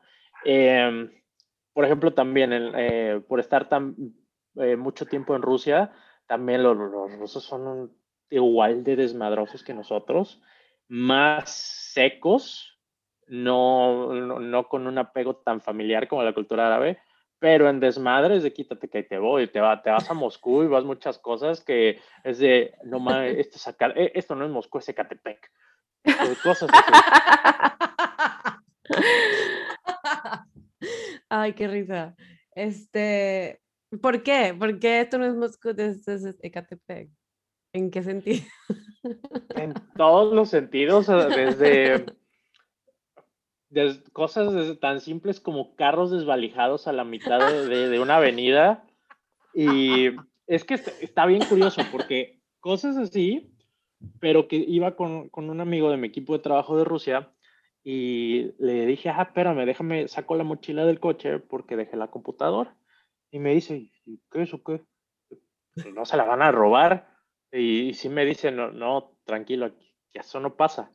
[SPEAKER 3] Em, por ejemplo, también eh, por estar tan eh, mucho tiempo en Rusia, también los, rusos son igual de desmadrosos que nosotros, más secos, no, no, con un apego tan familiar como la cultura árabe, pero en desmadres de quítate que te voy, te, va, te vas a Moscú y vas muchas cosas que es de, no mames, esto, sacar, eh, esto no es Moscú, es Ecatepec. Cosas <laughs>
[SPEAKER 1] Ay, qué risa. Este, ¿por qué? ¿Por qué esto no es Moscú, esto es Ecatepec? ¿En qué sentido?
[SPEAKER 3] En todos los sentidos, desde <laughs> cosas tan simples como carros desvalijados a la mitad de, una avenida. Y es que está, bien curioso porque cosas así, pero que iba con, con, un amigo de mi equipo de trabajo de Rusia y le dije, ah, espérame, déjame, saco la mochila del coche porque dejé la computadora. Y me dice, ¿qué es o qué? Pues no se la van a robar. Y, si me dice, no, no, tranquilo, que eso no pasa.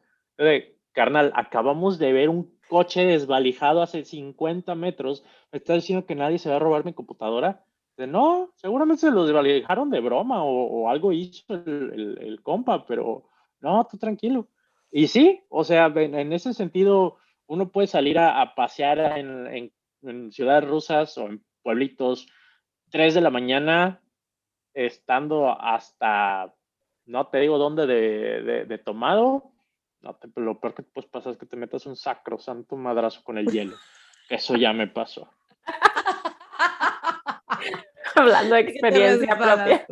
[SPEAKER 3] carnal, acabamos de ver un coche desvalijado hace 50 metros, me está diciendo que nadie se va a robar mi computadora. De, no, seguramente se lo desvalijaron de broma o, algo hizo el, el, compa, pero no, tú tranquilo. Y sí, o sea, en, ese sentido, uno puede salir a, pasear en, en ciudades rusas o en pueblitos, 3 de la mañana, estando hasta, no te digo dónde, de, de, tomado, no lo peor que pues pasa es que te metas un sacrosanto madrazo con el hielo. <laughs> Eso ya me pasó. <laughs>
[SPEAKER 2] Hablando de experiencia propia.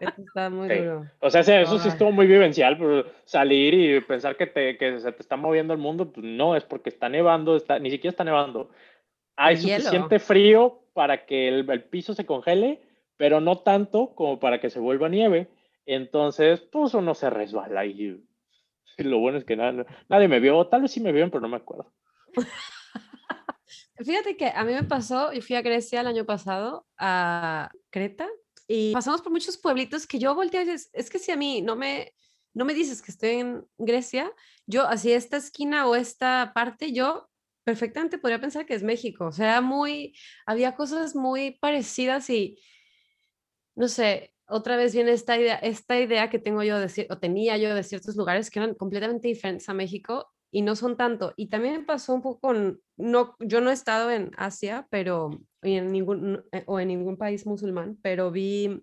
[SPEAKER 1] está <laughs> muy duro.
[SPEAKER 3] O sea, eso sí estuvo muy vivencial, pero salir y pensar que, te, que se te está moviendo el mundo, pues no, es porque está nevando, está, ni siquiera está nevando. Hay suficiente frío para que el, el, piso se congele, pero no tanto como para que se vuelva nieve. Entonces, pues uno se resbala y, <laughs> lo bueno es que nadie me vio, tal vez sí me vieron, pero no me acuerdo. <laughs>
[SPEAKER 1] Fíjate que a mí me pasó, y fui a Grecia el año pasado, a Creta, y pasamos por muchos pueblitos que yo volteé y dices, es que si a mí no me, no me dices que estoy en Grecia, yo así esta esquina o esta parte, yo perfectamente podría pensar que es México. O sea, muy, había cosas muy parecidas y, no sé, otra vez viene esta idea, esta idea que tengo yo de, o tenía yo de ciertos lugares que eran completamente diferentes a México y no son tanto. Y también me pasó un poco con, no, yo no he estado en Asia, pero, en ningún, eh, o en ningún país musulmán, pero vi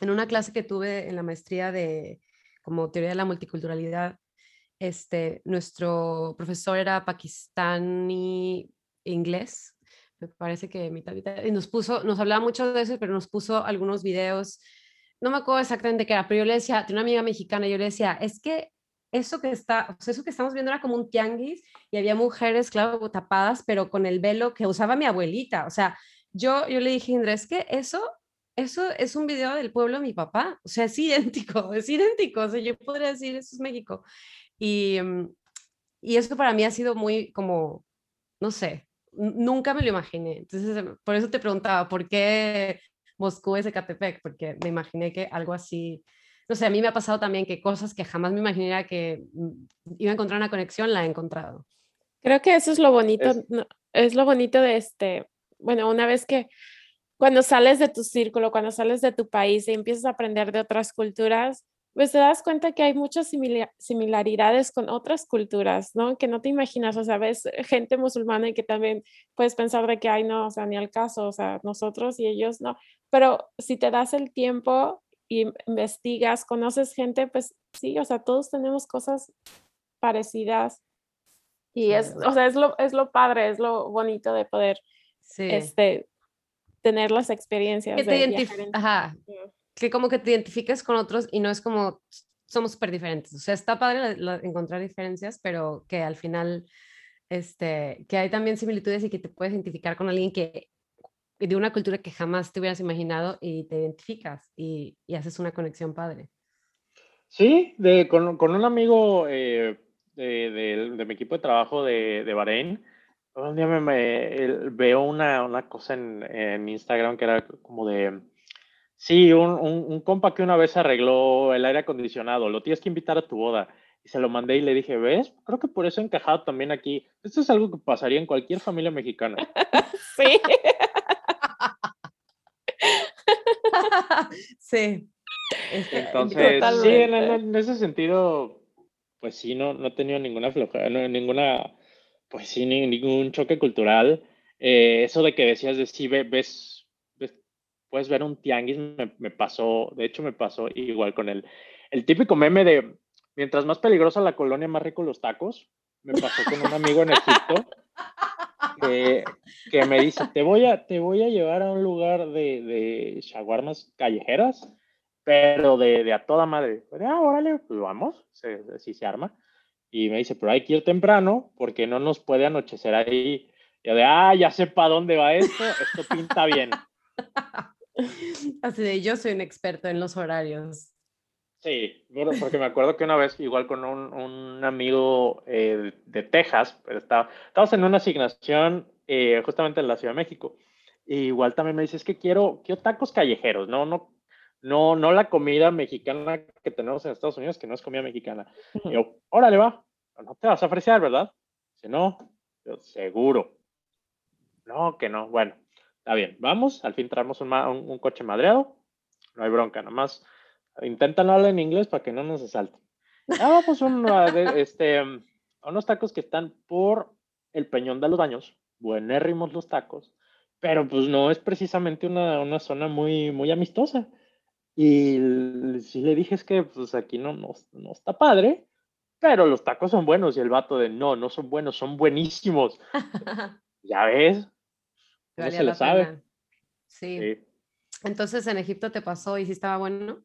[SPEAKER 1] en una clase que tuve en la maestría de como teoría de la multiculturalidad, este, nuestro profesor era pakistani inglés, me parece que mitad, mitad, y nos puso, nos hablaba mucho de eso, pero nos puso algunos videos, no me acuerdo exactamente qué era, pero yo le decía, tenía una amiga mexicana, yo le decía, es que eso que está, eso que estamos viendo era como un tianguis y había mujeres, claro, tapadas, pero con el velo que usaba mi abuelita. O sea, yo, yo le dije, Indra, es que eso, eso es un video del pueblo de mi papá. O sea, es idéntico, <laughs> es idéntico. O sea, yo podría decir, eso es México. Y, mm, y eso para mí ha sido muy como, no sé, nunca me lo imaginé. Entonces, por eso te preguntaba, ¿por qué Moscú es Ecatepec? Porque me imaginé que algo así no sé, a mí me ha pasado también que cosas que jamás me imaginaría que mm, iba a encontrar una conexión, la he encontrado.
[SPEAKER 2] Creo que eso es lo bonito, es, lo bonito de este, bueno, una vez que cuando sales de tu círculo, cuando sales de tu país y empiezas a aprender de otras culturas, pues te das cuenta que hay muchas similaridades con otras culturas, ¿no? Que no te imaginas, o sea, ves gente musulmana y que también puedes pensar de que, ay, no, o sea, ni al caso, o sea, nosotros y ellos no. Pero si te das el tiempo y investigas, conoces gente, pues sí, o sea, todos tenemos cosas parecidas. Y es, o sea, es lo, es lo padre, es lo bonito de poder este, tener las experiencias.
[SPEAKER 1] Que, te Ajá. Que como que te identifiques con otros y no es como somos súper diferentes. O sea, está padre encontrar diferencias, pero que al final, este, que hay también similitudes y que te puedes identificar con alguien que de una cultura que jamás te hubieras imaginado y te identificas y, y haces una conexión padre.
[SPEAKER 3] Sí, de, con, con un amigo eh, de, de, mi equipo de trabajo de, de Bahrein, un día me, me veo una, una cosa en, en, Instagram que era como de, sí, un, un, un, compa que una vez arregló el aire acondicionado, lo tienes que invitar a tu boda. Y se lo mandé y le dije, ¿ves? Creo que por eso he encajado también aquí. Esto es algo que pasaría en cualquier familia mexicana. <laughs>
[SPEAKER 2] sí. <laughs>
[SPEAKER 1] sí.
[SPEAKER 3] Entonces, sí, en, ese sentido, pues sí, no, no he tenido ninguna flojera, ninguna, pues sí, ningún choque cultural. Eh, eso de que decías de sí, ves, puedes ver un tianguis, me, me, pasó, de hecho me pasó igual con el, el típico meme de, mientras más peligrosa la colonia, más rico los tacos. Me pasó con un amigo en Egipto que, me dice, te voy, a, te voy a llevar a un lugar de, de shawarmas callejeras, pero de, de, a toda madre. Ah, órale, pues vamos, si se arma. Y me dice, pero hay que ir temprano porque no nos puede anochecer ahí. Yo de, ah, ya sé para dónde va esto, esto pinta bien. <laughs>
[SPEAKER 1] Así de, yo soy un experto en los horarios.
[SPEAKER 3] Sí, bueno, porque me acuerdo que una vez, igual con un, un amigo eh, de Texas, pero estaba, estábamos en una asignación eh, justamente en la Ciudad de México. igual también me dice, es que quiero, quiero tacos callejeros, no, no, no, no la comida mexicana que tenemos en Estados Unidos, que no es comida mexicana. Y yo, órale, va, no te vas a ofrecer, ¿verdad? Dice, no, yo, seguro. No, que no, bueno, está bien, vamos, al fin traemos un, un, un coche madreado, no hay bronca, nomás Intentan hablar en inglés para que no nos asalten. Ah, vamos un, <laughs> este, a unos tacos que están por el Peñón de los Baños. buenérrimos los tacos, pero pues no es precisamente una, una zona muy, muy amistosa. Y si le dije es que pues aquí no, no, no, está padre, pero los tacos son buenos. Y el vato de no, no son buenos, son buenísimos. <laughs> ya ves, se le sabe.
[SPEAKER 1] Sí. Entonces en Egipto te pasó y sí estaba bueno.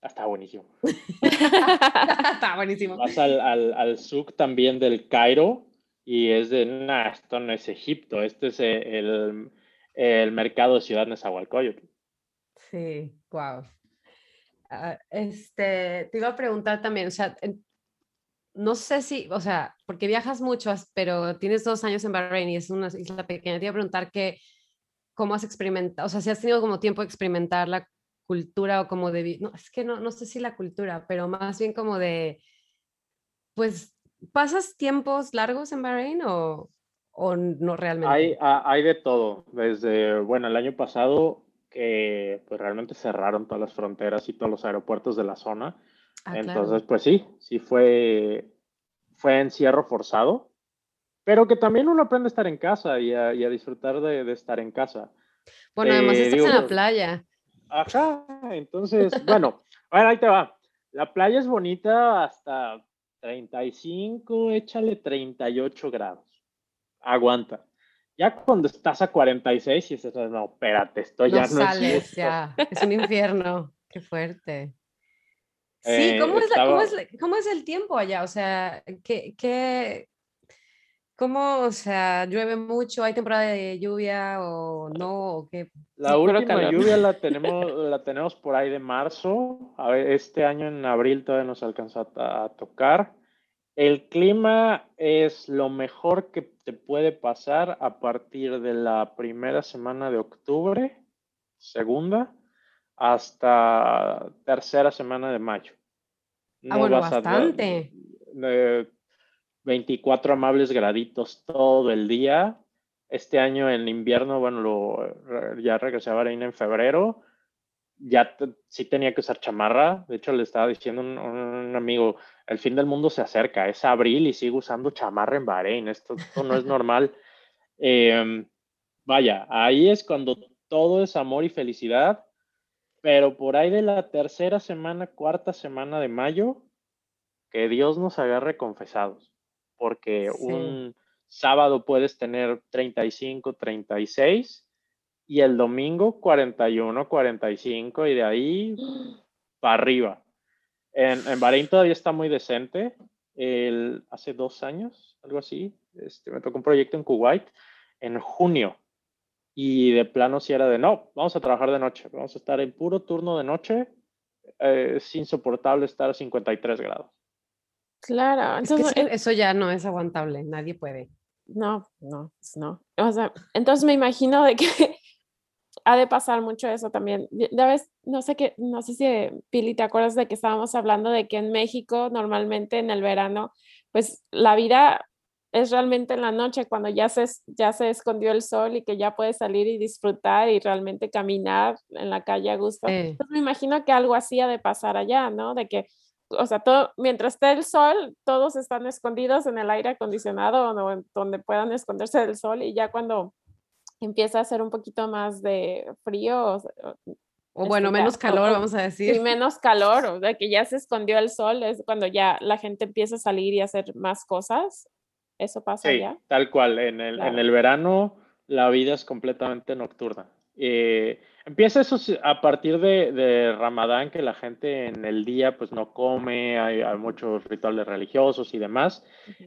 [SPEAKER 3] Ah, estaba buenísimo. <laughs>
[SPEAKER 1] estaba buenísimo.
[SPEAKER 3] Vas al, al, al souk también del Cairo y es de, nah, esto no es Egipto, este es el, el mercado de Ciudad Nezahualcóyotl.
[SPEAKER 1] Sí, wow. Ah, este, te iba a preguntar también, o sea, no sé si, o sea, porque viajas mucho, pero tienes dos años en Bahrein y es una isla pequeña, te iba a preguntar que, cómo has experimentado, o sea, si has tenido como tiempo de experimentar la cultura o como de, no, es que no, no sé si la cultura, pero más bien como de, pues, ¿pasas tiempos largos en Bahrein o, o no realmente?
[SPEAKER 3] Hay, hay de todo, desde, bueno, el año pasado que pues realmente cerraron todas las fronteras y todos los aeropuertos de la zona. Ah, Entonces, pues sí, sí fue, fue encierro forzado, pero que también uno aprende a estar en casa y a, y a disfrutar de, de, estar en casa.
[SPEAKER 1] Bueno, además eh, estás en la playa.
[SPEAKER 3] Ajá, entonces, <laughs> bueno, a ahí te va. La playa es bonita hasta 35, échale 38 grados. Aguanta. Ya cuando estás a 46 y dices, no, espérate, esto ya no
[SPEAKER 1] sales, es ya, es un infierno, qué fuerte. Sí, eh, ¿cómo, es ¿cómo, es ¿cómo, es el tiempo allá? O sea, ¿qué, qué, ¿cómo, o sea, llueve mucho? ¿Hay temporada de lluvia o no? ¿O qué?
[SPEAKER 3] La última lluvia la tenemos, la tenemos por ahí de marzo. A ver, este año en abril todavía nos alcanzó a, a tocar. El clima es lo mejor que te puede pasar a partir de la primera semana de octubre, segunda, hasta tercera semana de mayo.
[SPEAKER 1] ah, bueno, bastante.
[SPEAKER 3] 24 amables graditos todo el día. Este año en invierno, bueno, lo, ya regresé a Bahrein en febrero ya sí tenía que usar chamarra. De hecho, le estaba diciendo un, un, amigo, el fin del mundo se acerca, es abril y sigo usando chamarra en Bahrein, esto, no es normal. <laughs> Em, vaya, ahí es cuando todo es amor y felicidad, pero por ahí de la tercera semana, cuarta semana de mayo, que Dios nos agarre confesados, porque un sábado puedes tener 35, 36 y el domingo 41, 45 y de ahí <gasps> para arriba. En, en Bahrein todavía está muy decente. El, hace dos años, algo así, este, me tocó un proyecto en Kuwait en junio y de plano si era de no, vamos a trabajar de noche, vamos a estar en puro turno de noche. Eh, es insoportable estar a 53 grados.
[SPEAKER 2] Claro,
[SPEAKER 1] entonces eso ya no es aguantable, nadie puede.
[SPEAKER 2] No, no, no. O sea, entonces me imagino de que <laughs> ha de pasar mucho eso también. Ya ves, no sé qué, no sé si Pili, ¿te acuerdas de que estábamos hablando de que en México normalmente en el verano, pues la vida es realmente en la noche cuando ya se, ya se escondió el sol y que ya puedes salir y disfrutar y realmente caminar en la calle a gusto. Entonces me imagino que algo así ha de pasar allá, ¿no? De que, o sea, todo, mientras esté el sol, todos están escondidos en el aire acondicionado o donde puedan esconderse del sol y ya cuando empieza a hacer un poquito más de frío.
[SPEAKER 1] O, bueno, este, menos calor, vamos a decir.
[SPEAKER 2] Y menos calor, o sea, que ya se escondió el sol, es cuando ya la gente empieza a salir y a hacer más cosas. ¿Eso pasa sí, ya?
[SPEAKER 3] Tal cual, en el, en el verano la vida es completamente nocturna. Eh, empieza eso a partir de, de, Ramadán, que la gente en el día pues no come, hay, hay muchos rituales religiosos y demás.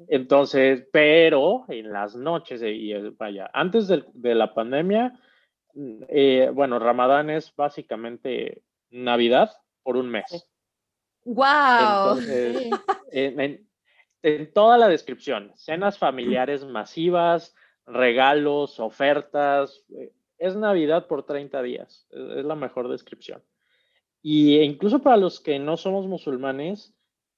[SPEAKER 3] Entonces, pero en las noches, y vaya, antes de, de la pandemia, mm, eh, bueno, Ramadán es básicamente Navidad por un mes.
[SPEAKER 1] ¡Wow!
[SPEAKER 3] en, en toda la descripción, cenas familiares masivas, regalos, ofertas, eh, es Navidad por 30 días, es, la mejor descripción. Y incluso para los que no somos musulmanes,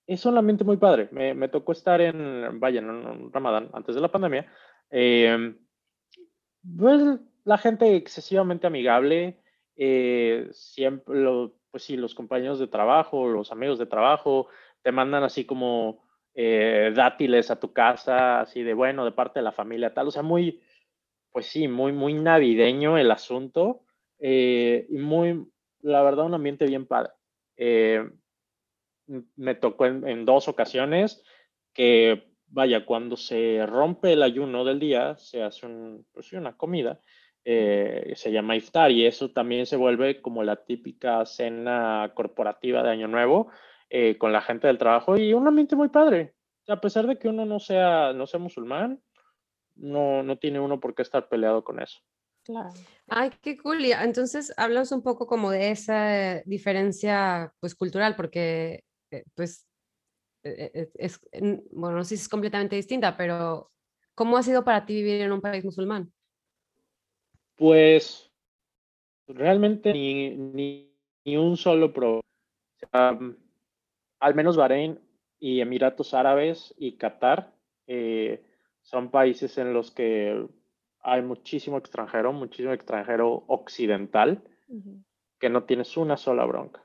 [SPEAKER 3] es solamente muy padre. Me, me tocó estar en, vaya, en Ramadán, antes de la pandemia. Eh, pues la gente excesivamente amigable, eh, siempre, lo, pues sí, los compañeros de trabajo, los amigos de trabajo, te mandan así como eh, dátiles a tu casa, así de bueno, de parte de la familia, tal, o sea, muy, pues sí, muy, muy navideño el asunto y muy, la verdad, un ambiente bien padre. me tocó en, dos ocasiones que, vaya, cuando se rompe el ayuno del día, se hace pues una comida eh, se llama iftar y eso también se vuelve como la típica cena corporativa de Año Nuevo eh, con la gente del trabajo y un ambiente muy padre. A pesar de que uno no sea, no sea musulmán, no, no tiene uno por qué estar peleado con eso.
[SPEAKER 1] Claro. Ay, qué cool. entonces, hablas un poco como de esa diferencia pues cultural, porque eh, pues es, bueno, no sé si es completamente distinta, pero ¿cómo ha sido para ti vivir en un país musulmán?
[SPEAKER 3] Pues realmente ni, un solo pro. Al menos Bahrein y Emiratos Árabes y Qatar eh, son países en los que hay muchísimo extranjero, muchísimo extranjero occidental, que no tienes una sola bronca.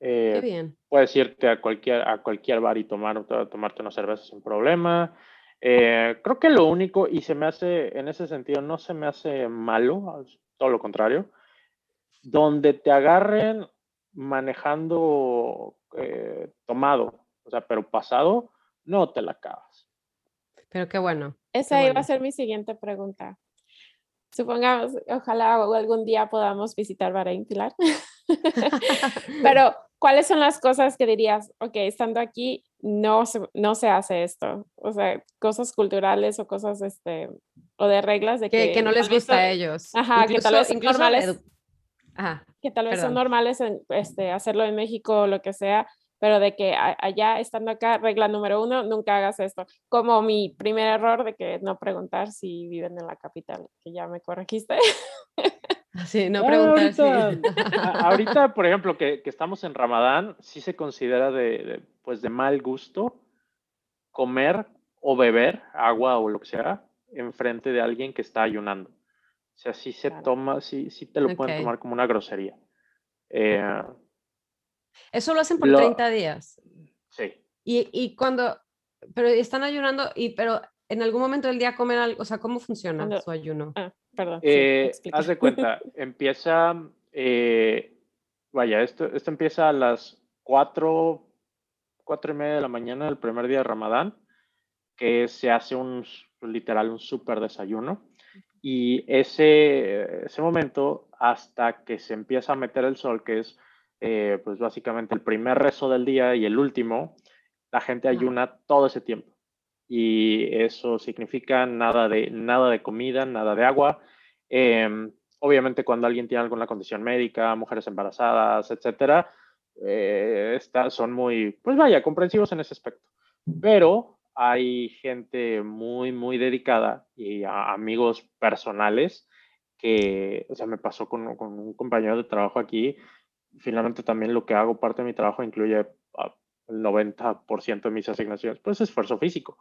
[SPEAKER 1] Qué eh, bien.
[SPEAKER 3] Puedes irte a cualquier, a cualquier bar y tomar, tomarte una cerveza sin problema. Eh, creo que lo único, y se me hace, en ese sentido, no se me hace malo, todo lo contrario, donde te agarren manejando eh, tomado, o sea, pero pasado, no te la acabas.
[SPEAKER 1] Pero qué bueno.
[SPEAKER 2] Esa iba a ser mi siguiente pregunta. Supongamos, ojalá algún día podamos visitar Bahrein, Pilar. <laughs> pero, ¿cuáles son las cosas que dirías, ok, estando aquí, no se, no se hace esto. O sea, cosas culturales o cosas, este, o de reglas de
[SPEAKER 1] que... Que, no les gusta a ellos.
[SPEAKER 2] Ajá, que tal vez son normales. Ajá, que tal vez son normales en, este, hacerlo en México o lo que sea, pero de que allá, estando acá, regla número uno, nunca hagas esto. Como mi primer error de que no preguntar si viven en la capital, que ya me corregiste.
[SPEAKER 1] Sí, no <laughs> preguntar. <laughs> <laughs>
[SPEAKER 3] Ahorita, por ejemplo, que, estamos en Ramadán, sí se considera de, pues de mal gusto comer o beber agua o lo que sea enfrente de alguien que está ayunando. O sea, sí se toma, sí, sí te lo pueden tomar como una grosería. Eh,
[SPEAKER 1] Eso lo hacen por 30 días.
[SPEAKER 3] Sí.
[SPEAKER 1] Y, y, cuando, pero están ayunando, y, pero en algún momento del día comen algo, o sea, ¿cómo funciona su ayuno?
[SPEAKER 2] Ah, perdón.
[SPEAKER 3] Eh, haz de cuenta, <laughs> empieza, eh, vaya, esto, esto empieza a las 4, 4 y media de la mañana del primer día de Ramadán, que se hace un, literal, un súper desayuno. Y ese, ese momento, hasta que se empieza a meter el sol, que es eh, pues básicamente el primer rezo del día y el último, la gente ayuna todo ese tiempo y eso significa nada de, nada de comida, nada de agua. Em, obviamente cuando alguien tiene alguna condición médica, mujeres embarazadas, etcétera, eh, son muy, pues vaya, comprensivos en ese aspecto. Pero hay gente muy, muy dedicada y amigos personales que, o sea, me pasó con, con, un compañero de trabajo aquí. Finalmente también lo que hago, parte de mi trabajo incluye ah, el 90% de mis asignaciones, pues esfuerzo físico.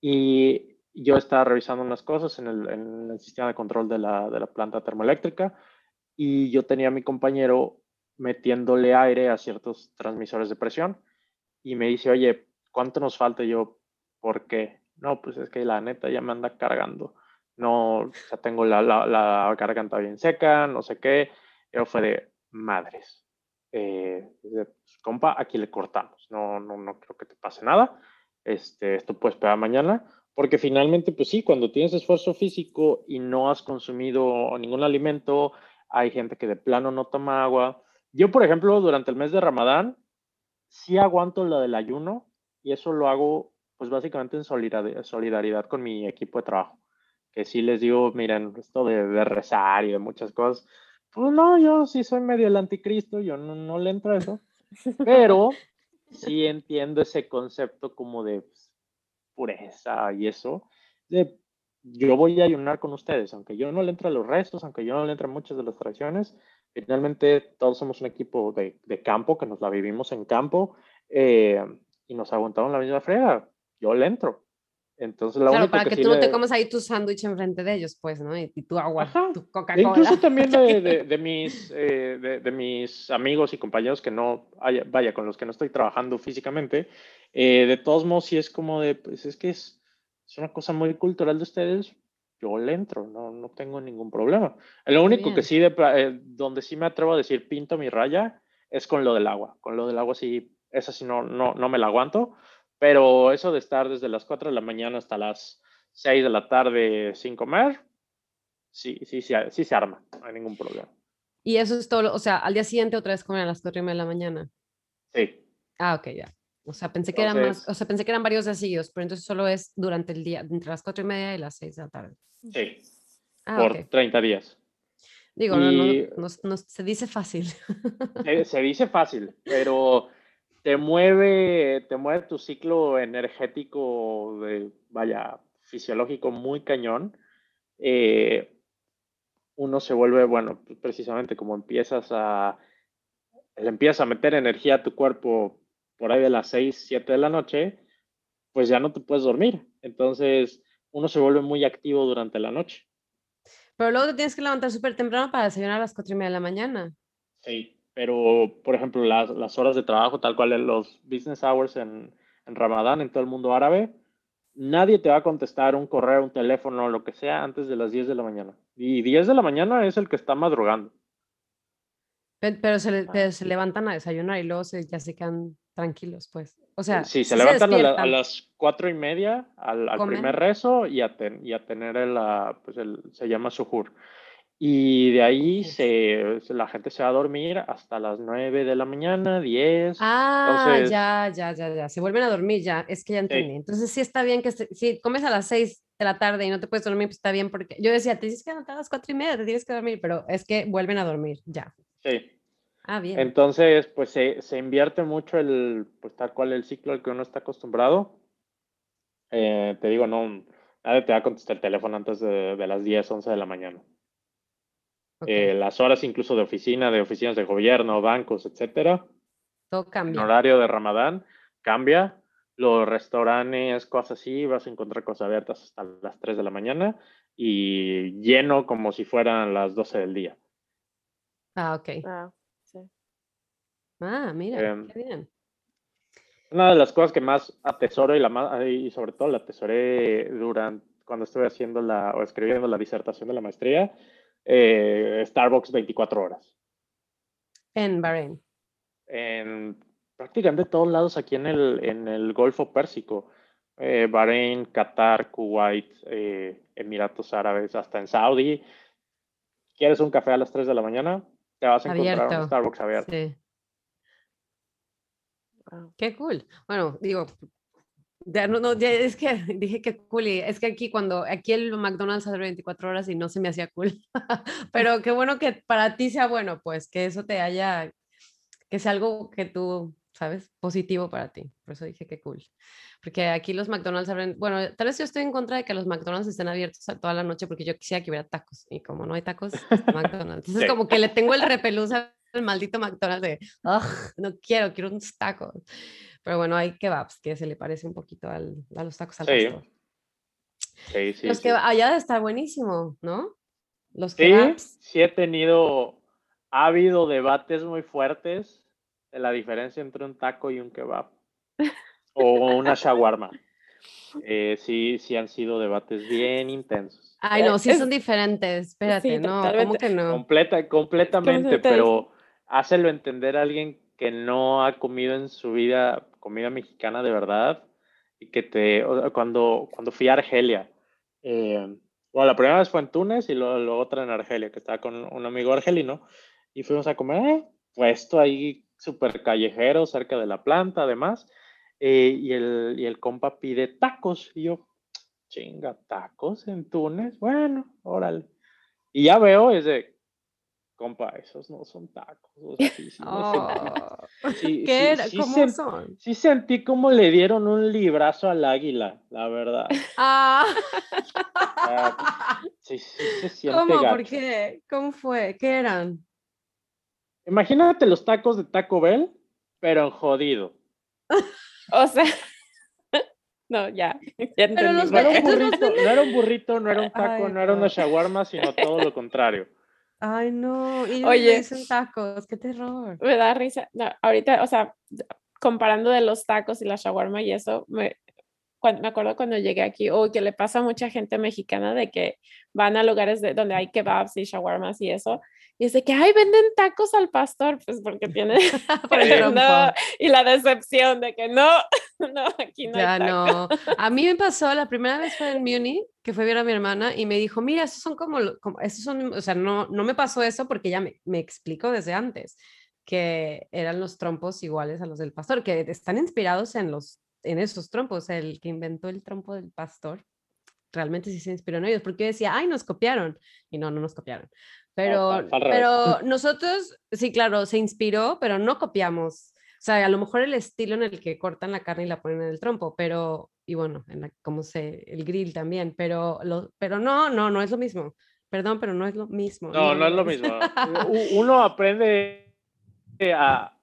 [SPEAKER 3] Y yo estaba revisando unas cosas en el, sistema de control de la, de la, planta termoeléctrica y yo tenía a mi compañero metiéndole aire a ciertos transmisores de presión y me dice, oye, ¿cuánto nos falta? yo, ¿por qué? No, pues es que la neta ya me anda cargando. No, ya tengo la, la, la garganta bien seca, no sé qué. Yo fue de madres. Eh, pues, compa, aquí le cortamos. No, no, no creo que te pase nada este, esto puede esperar mañana, porque finalmente, pues sí, cuando tienes esfuerzo físico y no has consumido ningún alimento, hay gente que de plano no toma agua. Yo, por ejemplo, durante el mes de Ramadán, sí aguanto lo del ayuno y eso lo hago, pues básicamente en solidaridad con mi equipo de trabajo. Que sí les digo, miren, esto de, de rezar y de muchas cosas, pues no, yo sí soy medio el anticristo, yo no, no le entro a eso. Pero sí entiendo ese concepto como de pues, pureza y eso. De, yo voy a ayunar con ustedes, aunque yo no le entre a los restos, aunque yo no le entre a muchas de las tradiciones. Finalmente, todos somos un equipo de, de campo, que nos la vivimos en campo eh, y nos aguantamos la misma frega. Yo le entro. Entonces, la
[SPEAKER 1] claro, para que, tú no te comas ahí tu sándwich enfrente de ellos, pues, ¿no? Y, tu agua, tu Coca-Cola.
[SPEAKER 3] Incluso también <laughs> de, de, mis, eh, de, mis amigos y compañeros que no, vaya, con los que no estoy trabajando físicamente, eh, de todos modos, sí es como de, pues es que es, es una cosa muy cultural de ustedes, yo le entro, no, no tengo ningún problema. Lo único que sí, de eh, donde sí me atrevo a decir pinto mi raya, es con lo del agua. Con lo del agua sí, esa sí no, no, no me la aguanto, pero eso de estar desde las 4 de la mañana hasta las 6 de la tarde sin comer, sí, sí, sí, sí se arma, no hay ningún problema.
[SPEAKER 1] Y eso es todo, o sea, al día siguiente otra vez comer a las cuatro y media de la mañana.
[SPEAKER 3] Sí,
[SPEAKER 1] Ah, ok, ya. O sea, pensé que eran más,
[SPEAKER 3] Entonces-
[SPEAKER 1] o sea, pensé que eran varios días seguidos, pero entonces solo es durante el día, entre las cuatro y media y las seis de la tarde.
[SPEAKER 3] sí,
[SPEAKER 1] Ah,
[SPEAKER 3] por
[SPEAKER 1] ok.
[SPEAKER 3] 30 días.
[SPEAKER 1] Digo, no, no,
[SPEAKER 3] y-
[SPEAKER 1] no- no se dice fácil. <laughs>
[SPEAKER 3] Se, se dice fácil, pero te mueve, te mueve tu ciclo energético, de, vaya, fisiológico muy cañón. Eh, uno se vuelve, bueno, pues, precisamente como empiezas a, le empiezas a meter energía a tu cuerpo por ahí de las 6, 7 de la noche, pues ya no te puedes dormir. Entonces, uno se vuelve muy activo durante la noche.
[SPEAKER 1] Pero luego te tienes que levantar súper temprano para desayunar a las cuatro y media de la mañana.
[SPEAKER 3] Sí, pero por ejemplo, las, las horas de trabajo, tal cual en los business hours en, en Ramadán, en todo el mundo árabe, nadie te va a contestar un correo, un teléfono, lo que sea, antes de las 10 de la mañana. Y 10 de la mañana es el que está madrugando.
[SPEAKER 1] Pe- Pero se, le-
[SPEAKER 3] Ah,
[SPEAKER 1] pero se levantan a desayunar y luego se, ya se quedan tranquilos, pues. O sea,
[SPEAKER 3] sí, se levantan a, la- a las cuatro y media al, al primer rezo y a, ten- y a tener el, ah, pues el, se llama suhur. Y de ahí se, la gente se va a dormir hasta las 9 de la mañana, 10.
[SPEAKER 1] Ah,
[SPEAKER 3] Entonces-
[SPEAKER 1] ya, ya, ya, ya. Se vuelven a dormir ya. Es que ya entendí. Entonces sí está bien que se- si comes a las seis de la tarde y no te puedes dormir, pues está bien porque yo decía, te tienes que levantar a las cuatro y media, te tienes que dormir, pero es que vuelven a dormir ya.
[SPEAKER 3] Sí.
[SPEAKER 1] Ah, bien.
[SPEAKER 3] Entonces, pues se, se invierte mucho el, pues tal cual el ciclo al que uno está acostumbrado. Eh, te digo, no, nadie te va a contestar el teléfono antes de, de las 10, 11 de la mañana.
[SPEAKER 1] Ok,
[SPEAKER 3] Eh, las horas incluso de oficina, de oficinas de gobierno, bancos, etcétera,
[SPEAKER 1] Todo
[SPEAKER 3] en
[SPEAKER 1] cambia.
[SPEAKER 3] horario de Ramadán cambia. Los restaurantes, cosas así, vas a encontrar cosas abiertas hasta las 3 de la mañana y lleno como si fueran las 12 del día.
[SPEAKER 1] Ah, ok.
[SPEAKER 2] Ah, sí.
[SPEAKER 1] Ah, mira,
[SPEAKER 3] Em,
[SPEAKER 1] qué bien.
[SPEAKER 3] Una de las cosas que más atesoro y, la más, y sobre todo la atesoré durante cuando estuve haciendo la o escribiendo la disertación de la maestría, eh, Starbucks 24 horas.
[SPEAKER 1] En Bahrein.
[SPEAKER 3] En prácticamente todos lados aquí en el, en el Golfo Pérsico. Eh, Bahrein, Qatar, Kuwait, eh, Emiratos Árabes, hasta en Saudi. ¿Quieres un café a las 3 de la mañana? Te vas a encontrar
[SPEAKER 1] Abierto.
[SPEAKER 3] un Starbucks abierto.
[SPEAKER 1] Sí. Qué cool. Bueno, digo, ya no, no, ya es que <laughs> dije que cool. Y es que aquí cuando, aquí el McDonald's abre 24 horas y no se me hacía cool. <laughs> Pero qué bueno que para ti sea bueno, pues que eso te haya, que sea algo que tú, sabes, positivo para ti. Por eso dije que cool. Porque aquí los McDonald's abren, bueno, tal vez yo estoy en contra de que los McDonald's estén abiertos toda la noche porque yo quisiera que hubiera tacos. Y como no hay tacos, está McDonald's. Entonces
[SPEAKER 3] Sí.
[SPEAKER 1] como que le tengo el repelús al maldito McDonald's de, "Ugh, no quiero, quiero unos tacos. Pero bueno, hay kebabs que se le parece un poquito al, a los tacos al
[SPEAKER 3] Sí,
[SPEAKER 1] pastor.
[SPEAKER 3] Sí, sí,
[SPEAKER 1] los
[SPEAKER 3] sí.
[SPEAKER 1] que allá estar buenísimo, ¿no? Los
[SPEAKER 3] Sí,
[SPEAKER 1] kebabs.
[SPEAKER 3] sí he tenido, ha habido debates muy fuertes de la diferencia entre un taco y un kebab <laughs> o una shawarma. Eh, sí, sí han sido debates bien intensos.
[SPEAKER 1] Ay, no, sí son <laughs> diferentes. Espérate,
[SPEAKER 2] sí,
[SPEAKER 1] no, ¿cómo que no?
[SPEAKER 3] Completa, completamente,
[SPEAKER 2] te
[SPEAKER 3] pero hácelo entender a alguien que no ha comido en su vida comida mexicana de verdad y que te, cuando, cuando fui a Argelia, eh, bueno, la primera vez fue en Túnez y luego, otra en Argelia, que estaba con un amigo argelino y fuimos a comer, eh, puesto ahí súper callejero, cerca de la planta, además, eh, y, el, y el compa pide tacos y yo, chinga, tacos en Túnez, bueno, órale. Y ya veo, es compa, esos no son tacos. O sea, sí, sentí-
[SPEAKER 1] Oh,
[SPEAKER 3] sí, <laughs>
[SPEAKER 1] ¿Qué
[SPEAKER 3] sí,
[SPEAKER 1] era?
[SPEAKER 3] sí
[SPEAKER 1] ¿Cómo
[SPEAKER 3] sen-
[SPEAKER 1] son?
[SPEAKER 3] sí sentí como le dieron un librazo al águila, la verdad.
[SPEAKER 1] Ah.
[SPEAKER 3] Sí, sí se siente
[SPEAKER 1] ¿Cómo? ¿Por
[SPEAKER 3] gacho.
[SPEAKER 1] qué? ¿Cómo fue? ¿Qué eran?
[SPEAKER 3] Imagínate los tacos de Taco Bell, pero en jodido. <laughs>
[SPEAKER 2] O sea, no, ya, ya
[SPEAKER 1] Pero los
[SPEAKER 2] entendí
[SPEAKER 3] No era
[SPEAKER 2] por
[SPEAKER 3] un burrito, no era un burrito, no era un taco,
[SPEAKER 1] Ay,
[SPEAKER 3] no era una shawarma, sino todo lo contrario.
[SPEAKER 1] Ay, no. Y
[SPEAKER 2] Oye.
[SPEAKER 1] dicen tacos. Qué terror.
[SPEAKER 2] Me da risa. No, ahorita, o sea, comparando de los tacos y la shawarma y eso, me, me acuerdo cuando llegué aquí, o que le pasa a mucha gente mexicana de que van a lugares de, donde hay kebabs y shawarmas y eso, y es de que, ay, venden tacos al pastor, pues porque tiene, <laughs> <laughs> y la decepción de que no, <laughs> no, aquí no ya hay no.
[SPEAKER 1] A mí me pasó, la primera vez fue en Muni, que fue a ver a mi hermana, y me dijo, mira, esos son como, como esos son, o sea, no, no me pasó eso porque ya me, me explicó desde antes que eran los trompos iguales a los del pastor, que están inspirados en los en esos trompos, el que inventó el trompo del pastor, realmente sí se inspiró en ellos, porque decía, ay, nos copiaron, y no, no nos copiaron. Pero, pero nosotros, sí, claro, se inspiró, pero no copiamos. O sea, a lo mejor el estilo en el que cortan la carne y la ponen en el trompo, pero, y bueno, en la, como se, el grill también, pero, lo, pero no, no, no es lo mismo. Perdón, pero no es lo mismo.
[SPEAKER 3] No, no, es lo mismo. <laughs> uno aprende a...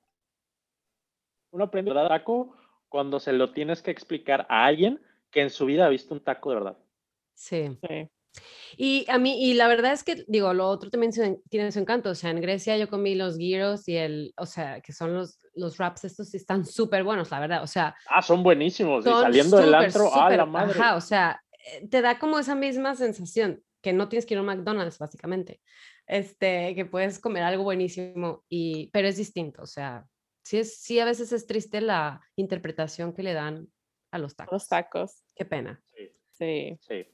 [SPEAKER 3] Uno aprende a taco cuando se lo tienes que explicar a alguien que en su vida ha visto un taco de verdad.
[SPEAKER 1] Sí. Y a mí, y la verdad es que, digo, lo otro también tiene su encanto. O sea, en Grecia yo comí los gyros y el, o sea, que son los, los wraps estos, están súper buenos, la verdad. O sea.
[SPEAKER 3] Ah, son buenísimos. y saliendo del antro, a la madre.
[SPEAKER 1] Ajá, o sea, eh, te da como esa misma sensación que no tienes que ir a un McDonald's, básicamente. Este, que puedes comer algo buenísimo, y, pero es distinto. O sea, sí, es, sí a veces es triste la interpretación que le dan a los tacos.
[SPEAKER 2] Los tacos.
[SPEAKER 1] Qué pena.
[SPEAKER 2] Sí.
[SPEAKER 3] sí.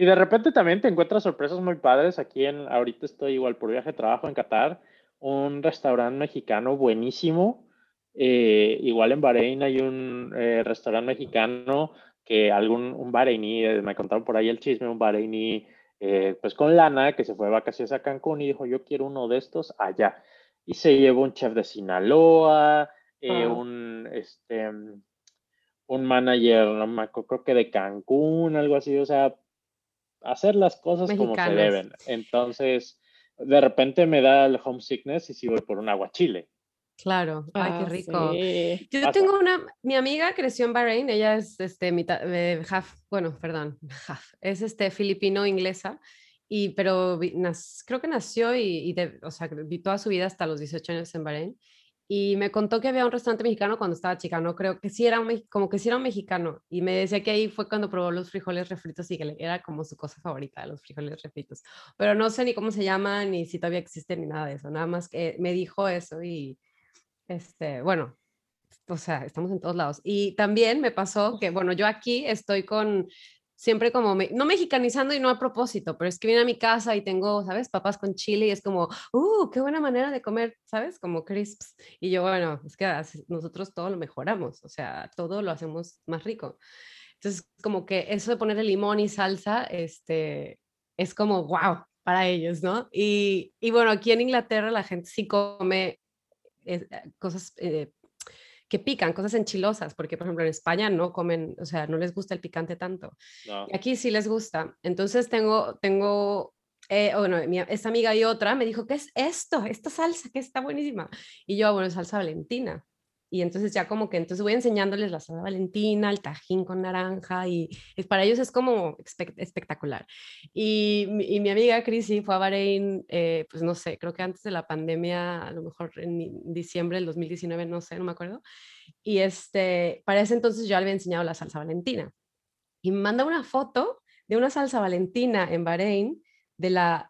[SPEAKER 3] Y de repente también te encuentras sorpresas muy padres. Aquí en, ahorita estoy igual por viaje de trabajo en Qatar, un restaurante mexicano buenísimo. Eh, igual en Bahrein hay un eh, restaurante mexicano que algún, un bahreiní, eh, me contaron por ahí el chisme, un bahreiní, pues con lana, que se fue de vacaciones a Cancún y dijo, yo quiero uno de estos allá y se llevó un chef de Sinaloa, eh, un, este, un manager, no creo que de Cancún, algo así, o sea, hacer las cosas como se deben. Entonces, de repente me da el homesickness y si voy por un aguachile.
[SPEAKER 1] Claro, ay, qué ah, rico. Yo tengo una, mi amiga creció en Bahrein, ella es este, mitad, eh, half, bueno, perdón, <laughs> half, es este filipino-inglesa y, pero creo que nació y, o sea, vi toda su vida hasta los 18 años en Bahrein. Y me contó que había un restaurante mexicano cuando estaba chica, no creo que sí era un, como que sí era un mexicano. Y me decía que ahí fue cuando probó los frijoles refritos y que era como su cosa favorita, los frijoles refritos. Pero no sé ni cómo se llaman, ni si todavía existen, ni nada de eso. Nada más que me dijo eso y, este, bueno, o sea, estamos en todos lados. Y también me pasó que, bueno, yo aquí estoy con siempre como, no mexicanizando y no a propósito, pero es que viene a mi casa y tengo, ¿sabes? Papas con chile y es como, ¡uh, qué buena manera de comer! ¿Sabes? Como crisps. Y yo, bueno, es que nosotros todo lo mejoramos, o sea, todo lo hacemos más rico. Entonces, como que eso de ponerle limón y salsa, este, es como, wow, para ellos, ¿no? Y, y bueno, aquí en Inglaterra la gente sí come eh, cosas eh, que pican, cosas enchilosas, porque por ejemplo en España no comen, o sea, no les gusta el picante tanto. Y aquí sí les gusta. Entonces tengo, tengo, eh, bueno, esta amiga y otra me dijo, ¿qué es esto? Esta salsa que está buenísima. Y yo, ah, bueno, salsa valentina. Y entonces ya como que entonces voy enseñándoles la salsa valentina, el tajín con naranja y para ellos es como espectacular. Y, y, mi amiga Crisi fue a Bahrein, eh, pues no sé, creo que antes de la pandemia, a lo mejor en diciembre del 2019, no sé, no me acuerdo. Y este, para ese entonces yo le había enseñado la salsa valentina. Y me manda una foto de una salsa valentina en Bahrein de la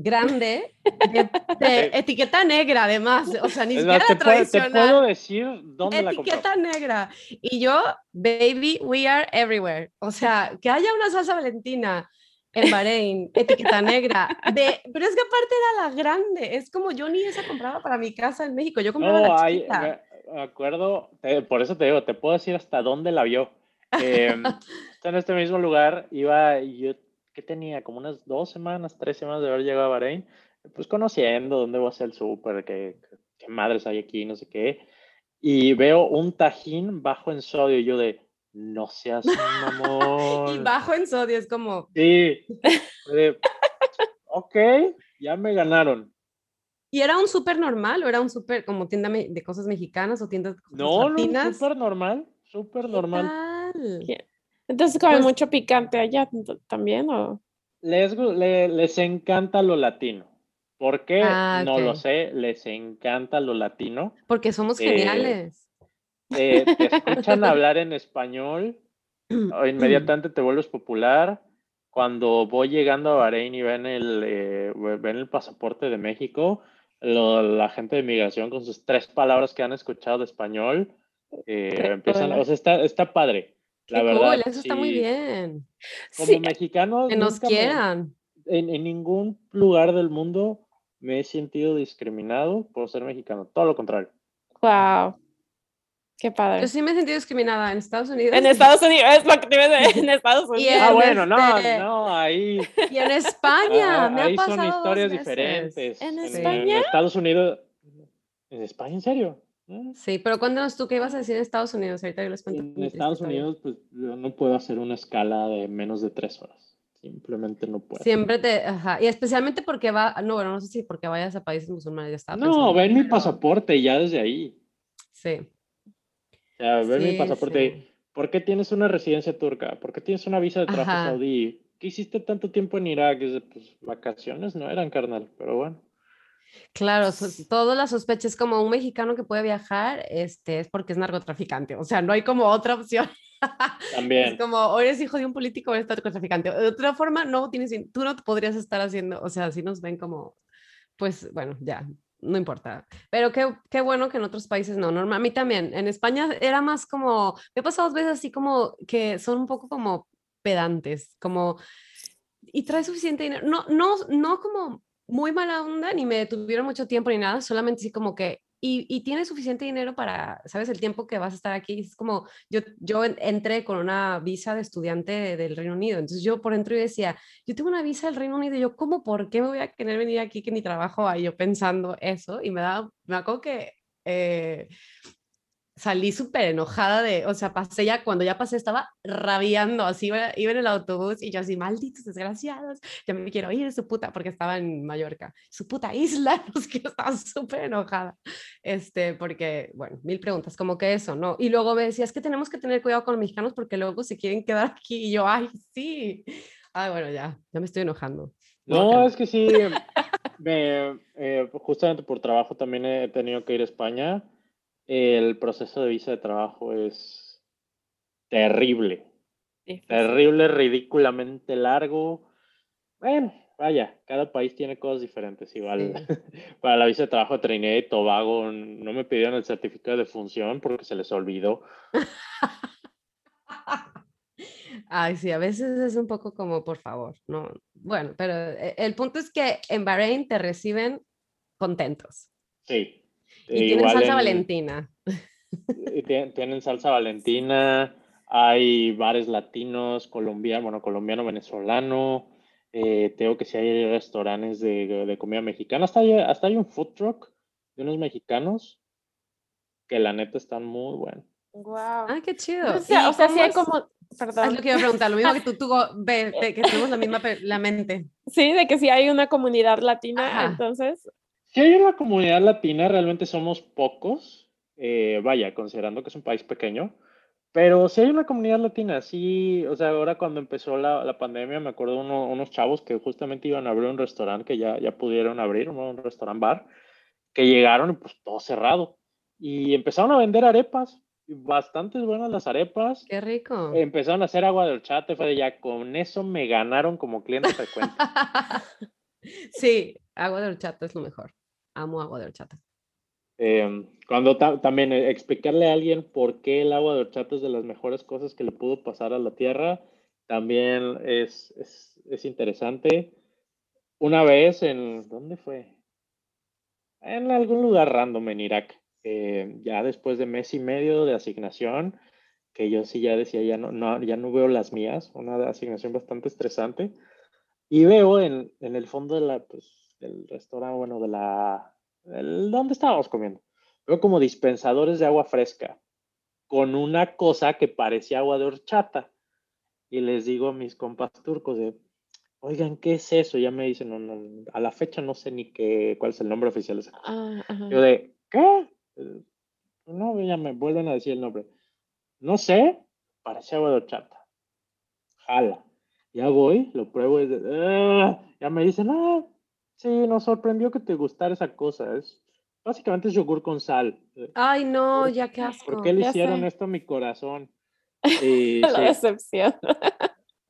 [SPEAKER 1] grande de, <laughs> etiqueta negra además, o sea, ni siquiera
[SPEAKER 3] te
[SPEAKER 1] tradicional.
[SPEAKER 3] Puedo, te puedo decir dónde
[SPEAKER 1] la Etiqueta negra. Y yo, baby, we are everywhere. O sea, que haya una salsa valentina en Bahrein, etiqueta negra, de, pero es que aparte era la grande, es como yo ni esa compraba para mi casa en México, yo compraba la chiquita.
[SPEAKER 3] me acuerdo, por eso te digo, te puedo decir hasta dónde la vio. <laughs> Eh, está en este mismo lugar, iba, yo que tenía? Como unas dos semanas, tres semanas de haber llegado a Bahrein, pues conociendo dónde va a ser el súper, qué, qué madres hay aquí, no sé qué. Y veo un tajín bajo en sodio y yo de, no seas <laughs> mamón.
[SPEAKER 1] y bajo en sodio es como...
[SPEAKER 3] Sí. ok, ya me ganaron.
[SPEAKER 1] ¿Y era un súper normal o era un súper como tienda de cosas mexicanas o tiendas de cosas
[SPEAKER 3] No, no, súper normal, súper normal.
[SPEAKER 2] Entonces comen pues mucho picante allá también, ¿o?
[SPEAKER 3] Les, les encanta lo latino. ¿Por qué? Ah, no lo sé, les encanta lo latino.
[SPEAKER 1] Porque somos eh, geniales.
[SPEAKER 3] te escuchan <laughs> hablar en español <clears throat> inmediatamente te vuelves popular. Cuando voy llegando a Bahrein y ven el, eh, ven el pasaporte de México, la gente de migración con sus tres palabras que han escuchado de español, eh, empiezan, o sea, está, está padre. La verdad,
[SPEAKER 1] eso está muy bien.
[SPEAKER 3] Como mexicanos.
[SPEAKER 1] Que nos quieran.
[SPEAKER 3] en, en, ningún lugar del mundo me he sentido discriminado por ser mexicano. Todo lo contrario.
[SPEAKER 2] Wow. Qué padre.
[SPEAKER 1] Yo sí me he sentido discriminada en Estados Unidos.
[SPEAKER 2] En Estados Unidos, es lo que te decir, <laughs> en Estados Unidos.
[SPEAKER 3] ah, bueno, no, este no, ahí. <laughs>
[SPEAKER 1] Y en España,
[SPEAKER 3] ah,
[SPEAKER 1] me
[SPEAKER 3] ahí
[SPEAKER 1] ha pasado
[SPEAKER 3] son historias diferentes.
[SPEAKER 2] ¿En España?
[SPEAKER 3] En Estados Unidos. ¿En España, en serio?
[SPEAKER 1] Sí, pero cuéntanos tú qué ibas a decir en Estados Unidos. Ahorita yo les cuento.
[SPEAKER 3] En Estados Unidos, pues yo no puedo hacer una escala de menos de tres horas. Simplemente no puedo.
[SPEAKER 1] Siempre te, ajá, y especialmente porque va, no, bueno, no sé si porque vayas a países musulmanes ya está.
[SPEAKER 3] No, ven mi pasaporte ya desde ahí.
[SPEAKER 1] Sí.
[SPEAKER 3] O sea, ven mi pasaporte. ¿Por qué tienes una residencia turca? ¿Por qué tienes una visa de trabajo saudí? ¿Qué hiciste tanto tiempo en Irak? Pues vacaciones no eran, carnal, pero bueno.
[SPEAKER 1] Claro, todas las sospechas como un mexicano que puede viajar, este, es porque es narcotraficante. O sea, no hay como otra opción. <laughs>
[SPEAKER 3] También.
[SPEAKER 1] Es como, o eres hijo de un político o eres narcotraficante. De otra forma, no tienes, tú no podrías estar haciendo, o sea, si nos ven como, pues, bueno, ya, no importa. Pero qué, qué bueno que en otros países no. Normal, a mí también. En España era más como, me he pasado dos veces así como que son un poco como pedantes, como, y trae suficiente dinero. No, no, no como muy mala onda, ni me detuvieron mucho tiempo ni nada, solamente así como que, y, y tiene suficiente dinero para, ¿sabes? El tiempo que vas a estar aquí. Es como, yo, yo entré con una visa de estudiante del Reino Unido, entonces yo por dentro y decía, yo tengo una visa del Reino Unido, y yo, ¿cómo, por qué me voy a querer venir aquí que ni trabajo ahí? Yo pensando eso, y me da, me acuerdo que... Eh, salí súper enojada de, o sea, pasé ya, cuando ya pasé estaba rabiando, así iba, en el autobús y yo así, malditos desgraciados, ya me quiero ir, su puta, porque estaba en Mallorca, su puta isla, <laughs> los que estaba súper enojada, este, porque, bueno, mil preguntas, como que eso, ¿no? Y luego me decía, es que tenemos que tener cuidado con los mexicanos porque luego se quieren quedar aquí y yo, ay, sí, ay, bueno, ya, ya me estoy enojando.
[SPEAKER 3] No, es que sí, me, eh, justamente por trabajo también he tenido que ir a España el proceso de visa de trabajo es terrible. Terrible, ridículamente largo. Bueno, vaya, cada país tiene cosas diferentes. Igual <laughs> para la visa de trabajo de Trinidad y Tobago no me pidieron el certificado de función porque se les olvidó. <laughs>
[SPEAKER 1] Ay, sí, a veces es un poco como, por favor, no. Bueno, pero eh, el punto es que en Bahrein te reciben contentos.
[SPEAKER 3] Sí,
[SPEAKER 1] y tienen salsa valentina.
[SPEAKER 3] Tienen salsa valentina, hay bares latinos, colombiano, bueno, colombiano, venezolano. Eh, tengo que si hay restaurantes de, comida mexicana. Hasta hay, hasta hay un food truck de unos mexicanos que la neta están muy buenos.
[SPEAKER 2] Wow.
[SPEAKER 1] Ah, qué chido.
[SPEAKER 2] O sea, o sea sí hay como, perdón.
[SPEAKER 1] Es lo que iba a preguntar, lo mismo que tú, tú ves, que tenemos la misma la mente. <laughs>
[SPEAKER 2] Sí, de que si hay una comunidad latina, entonces
[SPEAKER 3] si hay una comunidad latina, realmente somos pocos, eh, vaya, considerando que es un país pequeño, pero si hay una comunidad latina, sí, o sea, ahora cuando empezó la, la pandemia, me acuerdo uno, unos chavos que justamente iban a abrir un restaurante, que ya, ya pudieron abrir, un, un restaurante bar, que llegaron y pues todo cerrado. Y empezaron a vender arepas, bastante buenas las arepas.
[SPEAKER 1] Qué rico.
[SPEAKER 3] Empezaron a hacer agua de horchata, fue de ya, con eso me ganaron como cliente frecuente. <laughs>
[SPEAKER 1] sí, agua de horchata es lo mejor amo agua de horchata.
[SPEAKER 3] Em, cuando también eh, explicarle a alguien por qué el agua de horchata es de las mejores cosas que le pudo pasar a la tierra, también es, es, es interesante. Una vez en, ¿dónde fue? En algún lugar random en Irak, eh, ya después de mes y medio de asignación, que yo sí ya decía, ya no, no, ya no veo las mías, una asignación bastante estresante, y veo en, en el fondo de la, pues, del restaurante, bueno, de la... El, ¿Dónde estábamos comiendo? Veo como dispensadores de agua fresca con una cosa que parecía agua de horchata. Y les digo a mis compas turcos de, oigan, ¿qué es eso? Ya me dicen, no, no, a la fecha no sé ni qué, cuál es el nombre oficial.
[SPEAKER 2] Ah,
[SPEAKER 3] Yo de, ¿qué? No, ya me vuelven a decir el nombre. No sé, parece agua de horchata. Jala. Ya voy, lo pruebo y de, ya me dicen, ah, Sí, nos sorprendió que te gustara esa cosa. Es, básicamente es yogur con sal.
[SPEAKER 1] Ay, no, ya qué asco.
[SPEAKER 3] ¿Por qué le hicieron esto a mi corazón? <laughs> Y,
[SPEAKER 2] La
[SPEAKER 3] sí,
[SPEAKER 2] decepción.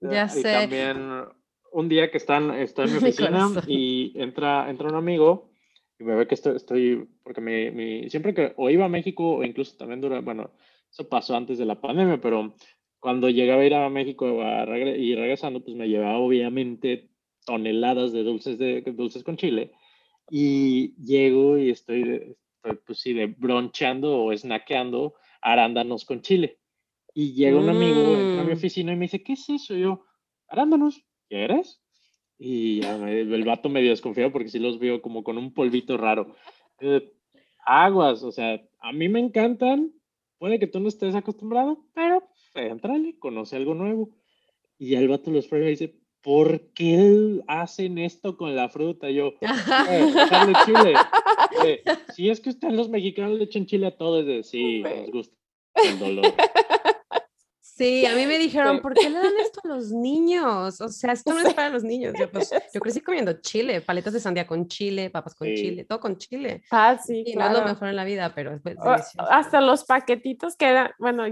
[SPEAKER 1] Ya
[SPEAKER 3] y
[SPEAKER 1] sé.
[SPEAKER 3] también un día que están, estoy en mi <laughs>
[SPEAKER 1] Mi
[SPEAKER 3] oficina
[SPEAKER 1] corazón.
[SPEAKER 3] y entra, entra un amigo y me ve que estoy, estoy porque mi, mi- siempre que o iba a México o incluso también durante, bueno, eso pasó antes de la pandemia, pero cuando llegaba a ir a México a regre- y regresando, pues me llevaba obviamente toneladas de dulces, de, dulces con chile y llego y estoy, estoy, pues sí, de broncheando o snackeando arándanos con chile. Y llega un amigo, entra a mi
[SPEAKER 1] Mm.
[SPEAKER 3] oficina y me dice, ¿qué es eso? Y yo, arándanos, ¿quieres? Y ya me- el vato medio desconfiado porque sí los veo como con un polvito raro. Eh, aguas, o sea, a mí me encantan, puede que tú no estés acostumbrado, pero entrale, conoce algo nuevo. Y ya el vato los prueba y dice, ¿por qué hacen esto con la fruta? Yo, eh, <laughs> echarle chile. <laughs> Eh, si es que ustedes los mexicanos le echan chile a todo, es de sí, nos gusta el dolor.
[SPEAKER 1] Sí, a mí me dijeron,
[SPEAKER 2] Sí.
[SPEAKER 1] ¿por qué le dan esto <laughs> a los niños? O sea, esto no es para los niños. Yo, pues, <laughs> yo crecí comiendo chile, paletas de sandía con chile, papas con
[SPEAKER 3] Sí.
[SPEAKER 1] chile, todo con chile.
[SPEAKER 2] Ah, sí,
[SPEAKER 1] Y no es lo mejor en la vida, pero es
[SPEAKER 2] O-
[SPEAKER 1] delicioso.
[SPEAKER 2] hasta los paquetitos que eran, bueno,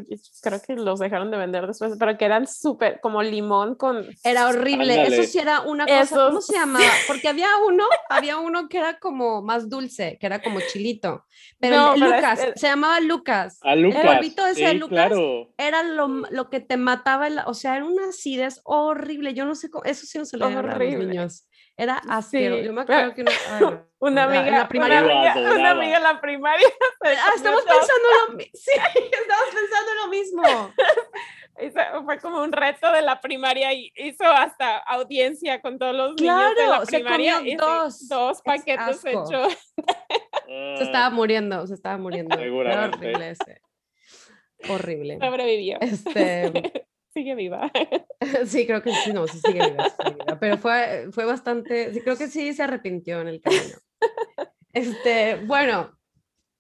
[SPEAKER 2] creo que los dejaron de vender después, pero que eran súper como limón con...
[SPEAKER 1] Era horrible. Eso sí era una cosa. ¿Cómo se <laughs> llamaba? Porque había uno, había uno que era como más dulce, que era como chilito. Pero
[SPEAKER 2] No,
[SPEAKER 1] el-
[SPEAKER 2] pero es-
[SPEAKER 1] Lucas,
[SPEAKER 2] el-
[SPEAKER 1] se llamaba Lucas.
[SPEAKER 3] A Lucas.
[SPEAKER 1] polvito ese de Lucas,
[SPEAKER 3] claro.
[SPEAKER 1] Era lo, lo que te mataba, el- o sea, era una acidez horrible. Yo no sé cómo, eso sí no se dar a los
[SPEAKER 2] Horrible.
[SPEAKER 1] niños. Era asqueroso.
[SPEAKER 2] Sí,
[SPEAKER 1] Yo me
[SPEAKER 2] pero-
[SPEAKER 1] acuerdo que <laughs> una, ay.
[SPEAKER 2] Una
[SPEAKER 1] En la- en
[SPEAKER 2] amiga,
[SPEAKER 1] la primaria.
[SPEAKER 2] una amiga, una amiga en la primaria. <laughs> se
[SPEAKER 1] Ah, estamos pensando lo mismo. <laughs> Sí, estamos pensando lo mismo.
[SPEAKER 2] fue como un reto de la primaria y hizo hasta audiencia con todos los niños de
[SPEAKER 1] Claro,
[SPEAKER 2] la
[SPEAKER 1] se
[SPEAKER 2] primaria. sí,
[SPEAKER 1] dos.
[SPEAKER 2] dos
[SPEAKER 1] Es
[SPEAKER 2] paquetes hechos.
[SPEAKER 1] Se estaba muriendo, se estaba muriendo. Era
[SPEAKER 3] Seguramente.
[SPEAKER 1] Horrible.
[SPEAKER 2] Sobrevivió.
[SPEAKER 1] Este, <laughs>
[SPEAKER 2] Sigue viva. <laughs>
[SPEAKER 1] sí, creo que sí, no, sí sigue viva, sí sigue viva, Pero fue, fue bastante, sí, creo que sí se arrepintió en el camino. <laughs> Este, bueno,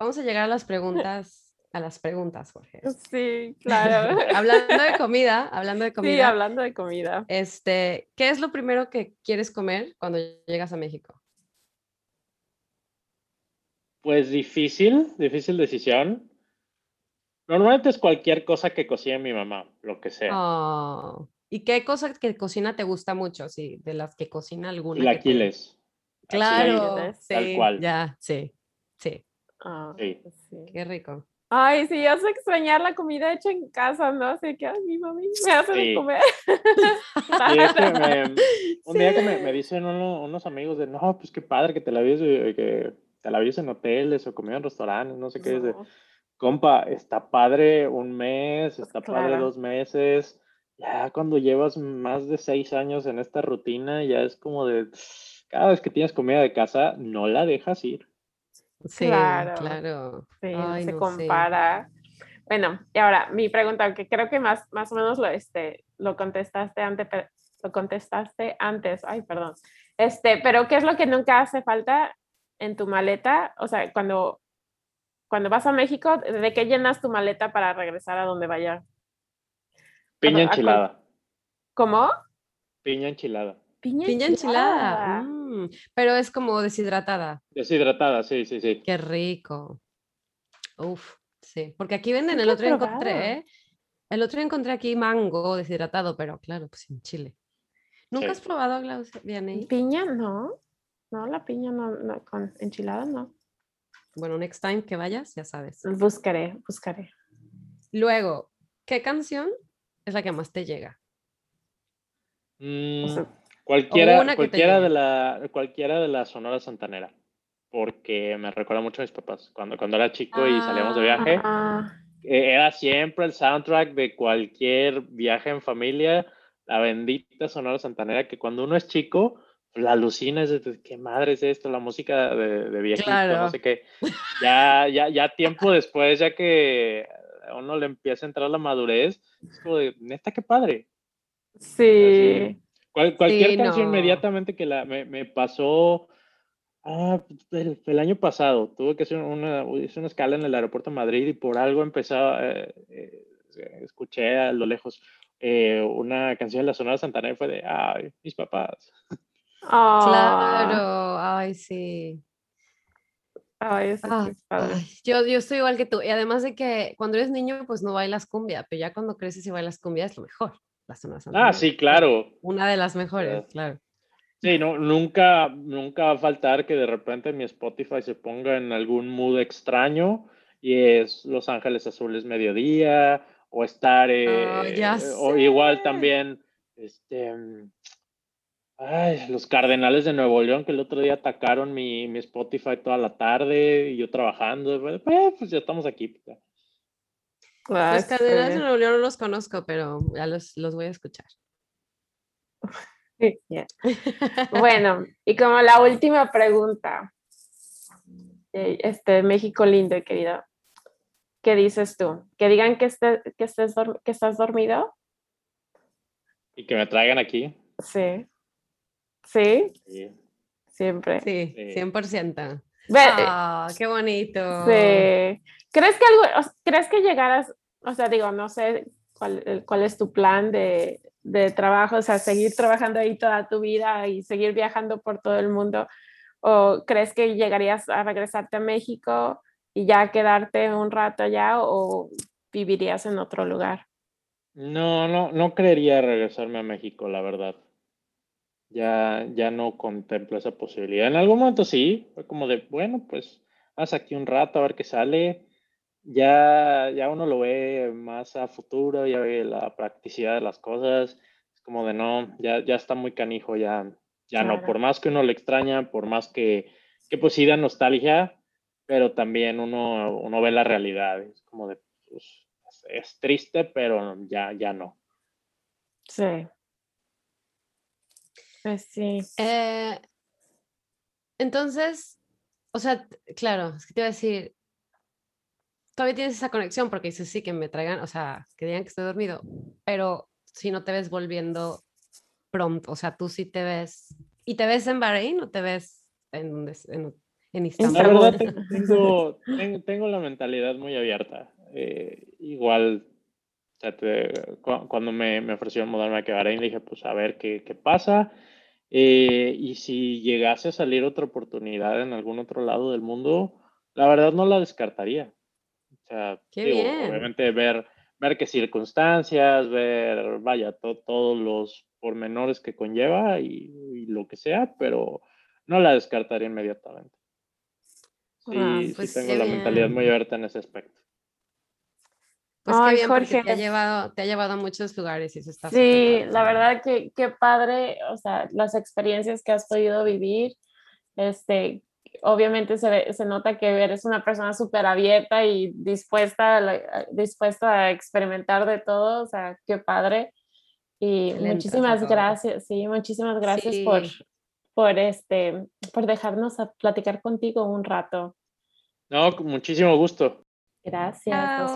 [SPEAKER 1] vamos a llegar a las preguntas, a las preguntas, Jorge.
[SPEAKER 2] Sí, claro.
[SPEAKER 1] hablando de comida, hablando de
[SPEAKER 2] Sí,
[SPEAKER 1] comida,
[SPEAKER 2] hablando de comida.
[SPEAKER 1] este, ¿qué es lo primero que quieres comer cuando llegas a México?
[SPEAKER 3] Pues difícil, difícil decisión. Normalmente es cualquier cosa que cocine mi mamá, lo que sea.
[SPEAKER 1] Oh, ¿Y qué cosa que cocina te gusta mucho? Sí, de las que cocina alguna. te-
[SPEAKER 3] Chilaquiles. Así,
[SPEAKER 1] Claro,
[SPEAKER 2] Chilaquiles.
[SPEAKER 3] Tal
[SPEAKER 1] sí,
[SPEAKER 3] cual.
[SPEAKER 1] ya, sí, sí,
[SPEAKER 2] Ah,
[SPEAKER 3] Sí.
[SPEAKER 2] sí.
[SPEAKER 1] qué rico.
[SPEAKER 2] Ay, sí, hace extrañar la comida hecha en casa, ¿no? Así que, ay, mi mami me hace de
[SPEAKER 3] Sí.
[SPEAKER 2] comer. <laughs>
[SPEAKER 3] Sí, es que me- un día que me, me dicen uno- unos amigos de, no, pues qué padre que te la vives, eh, que te la vives en hoteles o comiendo en restaurantes, no sé qué es de,
[SPEAKER 2] No.
[SPEAKER 3] Compa, está padre un mes, está padre dos meses, ya cuando llevas más de seis años en esta rutina, ya es como de, cada vez que tienes comida de casa, no la dejas ir.
[SPEAKER 1] Sí,
[SPEAKER 2] Claro.
[SPEAKER 1] claro.
[SPEAKER 2] Sí, no
[SPEAKER 1] Ay,
[SPEAKER 2] se
[SPEAKER 1] no sé.
[SPEAKER 2] compara. Bueno, y ahora mi pregunta, aunque creo que más, más o menos lo, este, lo contestaste antes, lo contestaste antes, ay, perdón. Este, pero ¿qué es lo que nunca hace falta en tu maleta? O sea, cuando, cuando vas a México, ¿de qué llenas tu maleta para regresar a donde vayas?
[SPEAKER 3] Piña
[SPEAKER 2] Bueno, a cual-
[SPEAKER 3] enchilada,
[SPEAKER 2] ¿Cómo?
[SPEAKER 3] piña enchilada.
[SPEAKER 2] Piña,
[SPEAKER 1] Piña enchilada. mm, pero es como deshidratada.
[SPEAKER 3] Deshidratada, sí, sí, sí.
[SPEAKER 1] Qué rico. Uf, sí. Porque aquí venden, el otro encontré. ¿eh? El otro encontré aquí mango deshidratado, pero claro, pues en Chile. ¿Nunca
[SPEAKER 3] Sí.
[SPEAKER 1] has probado, Glaucia?
[SPEAKER 2] Piña, no. No, la piña no, no, con enchilada no.
[SPEAKER 1] Bueno, next time que vayas, ya sabes.
[SPEAKER 2] Buscaré, buscaré.
[SPEAKER 1] Luego, ¿qué canción es la que más te llega?
[SPEAKER 3] Mm,
[SPEAKER 2] O sea,
[SPEAKER 3] cualquiera, cualquiera, de la, cualquiera de la Sonora Santanera, porque me recuerda mucho a mis papás. Cuando, cuando era chico y salíamos de viaje,
[SPEAKER 2] ah,
[SPEAKER 3] eh, era siempre el soundtrack de cualquier viaje en familia, la bendita Sonora Santanera, que cuando uno es chico, la alucina es de qué madre es esto, la música de, de viejito,
[SPEAKER 1] Claro.
[SPEAKER 3] no sé qué. <laughs> Ya, ya, ya tiempo después, ya que a uno le empieza a entrar la madurez, es como de, neta, qué padre.
[SPEAKER 2] sí.
[SPEAKER 3] Cual- cualquier
[SPEAKER 1] Sí,
[SPEAKER 3] canción
[SPEAKER 1] no.
[SPEAKER 3] inmediatamente que la, me, me pasó ah, el, el año pasado. Tuve que hacer una, hice una escala en el aeropuerto de Madrid y por algo empezaba, eh, eh, escuché a lo lejos eh, una canción de la Sonora Santana y fue de, ay, mis papás. <laughs>
[SPEAKER 2] Ah,
[SPEAKER 1] Claro, ay, sí.
[SPEAKER 2] Ay, eso
[SPEAKER 1] Ah,
[SPEAKER 2] sí es padre.
[SPEAKER 1] ay, yo, yo estoy igual que tú. Y además de que cuando eres niño, pues no bailas cumbia, pero ya cuando creces y bailas cumbia es lo mejor. La Santa.
[SPEAKER 3] Ah, sí, claro.
[SPEAKER 1] Una de las mejores,
[SPEAKER 3] Claro.
[SPEAKER 1] claro.
[SPEAKER 3] Sí, no, nunca, nunca va a faltar que de repente mi Spotify se ponga en algún mood extraño y es Los Ángeles Azules mediodía o estar,
[SPEAKER 1] Ah,
[SPEAKER 3] eh, o igual también, este, ay, los Cardenales de Nuevo León que el otro día atacaron mi, mi Spotify toda la tarde y yo trabajando, pues, pues ya estamos aquí. pues,
[SPEAKER 1] Los Cardenales de. Nuevo León no los conozco, pero ya los, los voy a escuchar.
[SPEAKER 2] Sí, <laughs> ya. Bueno, y como la última pregunta, eh, este México lindo, querido, ¿qué dices tú? ¿Que digan que, esté- que, estés que estás dormido?
[SPEAKER 3] Y que me traigan aquí.
[SPEAKER 2] Sí. Sí,
[SPEAKER 3] Sí.
[SPEAKER 2] siempre.
[SPEAKER 1] Sí,
[SPEAKER 3] Sí.
[SPEAKER 1] 100%.
[SPEAKER 2] Ve-
[SPEAKER 1] Ah, qué bonito.
[SPEAKER 2] Sí. ¿Crees que algo, crees que llegaras, o sea, digo, no sé cuál es tu plan de, de trabajo, o sea, seguir trabajando ahí toda tu vida y seguir viajando por todo el mundo? ¿O crees que llegarías a regresarte a México y ya quedarte un rato allá o vivirías en otro lugar?
[SPEAKER 3] No, no, no creería regresarme a México, la verdad. Ya, ya no contemplo esa posibilidad. En algún momento sí, fue como de, bueno, pues haz aquí un rato a ver qué sale. Ya, ya uno lo ve más a futuro, ya ve la practicidad de las cosas. Es como de no, ya, ya está muy canijo, ya, ya no. Por más que uno le extraña, por más que, que pues sí da nostalgia, pero también uno, uno ve la realidad. Es como de, pues, es triste, pero ya, ya no.
[SPEAKER 2] Sí. Pues sí.
[SPEAKER 1] Eh, entonces, o sea, claro, es que te iba a decir, todavía tienes esa conexión porque dices, sí, que me traigan, o sea, que digan que estoy dormido, pero si no te ves volviendo pronto, o sea, tú sí te ves, ¿y te ves en Bahrein o te ves en, donde en, en
[SPEAKER 3] La
[SPEAKER 1] Istambul?
[SPEAKER 3] verdad, te- tengo, ten- tengo la mentalidad muy abierta. Eh, igual, o sea, te- cu- cuando me, me ofrecieron mudarme a que Bahrein, dije, pues a ver qué, qué pasa. Eh, y si llegase a salir otra oportunidad en algún otro lado del mundo, la verdad no la descartaría. O sea, digo, obviamente ver, ver qué circunstancias, ver, vaya, to- todos los pormenores que conlleva y, y lo que sea, pero no la descartaría inmediatamente. Sí,
[SPEAKER 2] Ah,
[SPEAKER 3] sí
[SPEAKER 1] pues
[SPEAKER 3] tengo la mentalidad muy abierta en ese aspecto.
[SPEAKER 1] Pues qué
[SPEAKER 2] Ay,
[SPEAKER 1] bien, porque te ha
[SPEAKER 2] Jorge.
[SPEAKER 1] llevado, te ha llevado a muchos lugares y eso está
[SPEAKER 2] Sí, la verdad que qué padre, o sea, las experiencias que has podido vivir, este, obviamente se, ve- se nota que eres una persona súper abierta y dispuesta a, la- dispuesta a experimentar de todo, o sea, qué padre. Y muchísimas gracias, sí, muchísimas gracias por,
[SPEAKER 1] Sí.
[SPEAKER 2] por, este, por dejarnos a platicar contigo un rato.
[SPEAKER 3] No, con muchísimo gusto.
[SPEAKER 2] Gracias.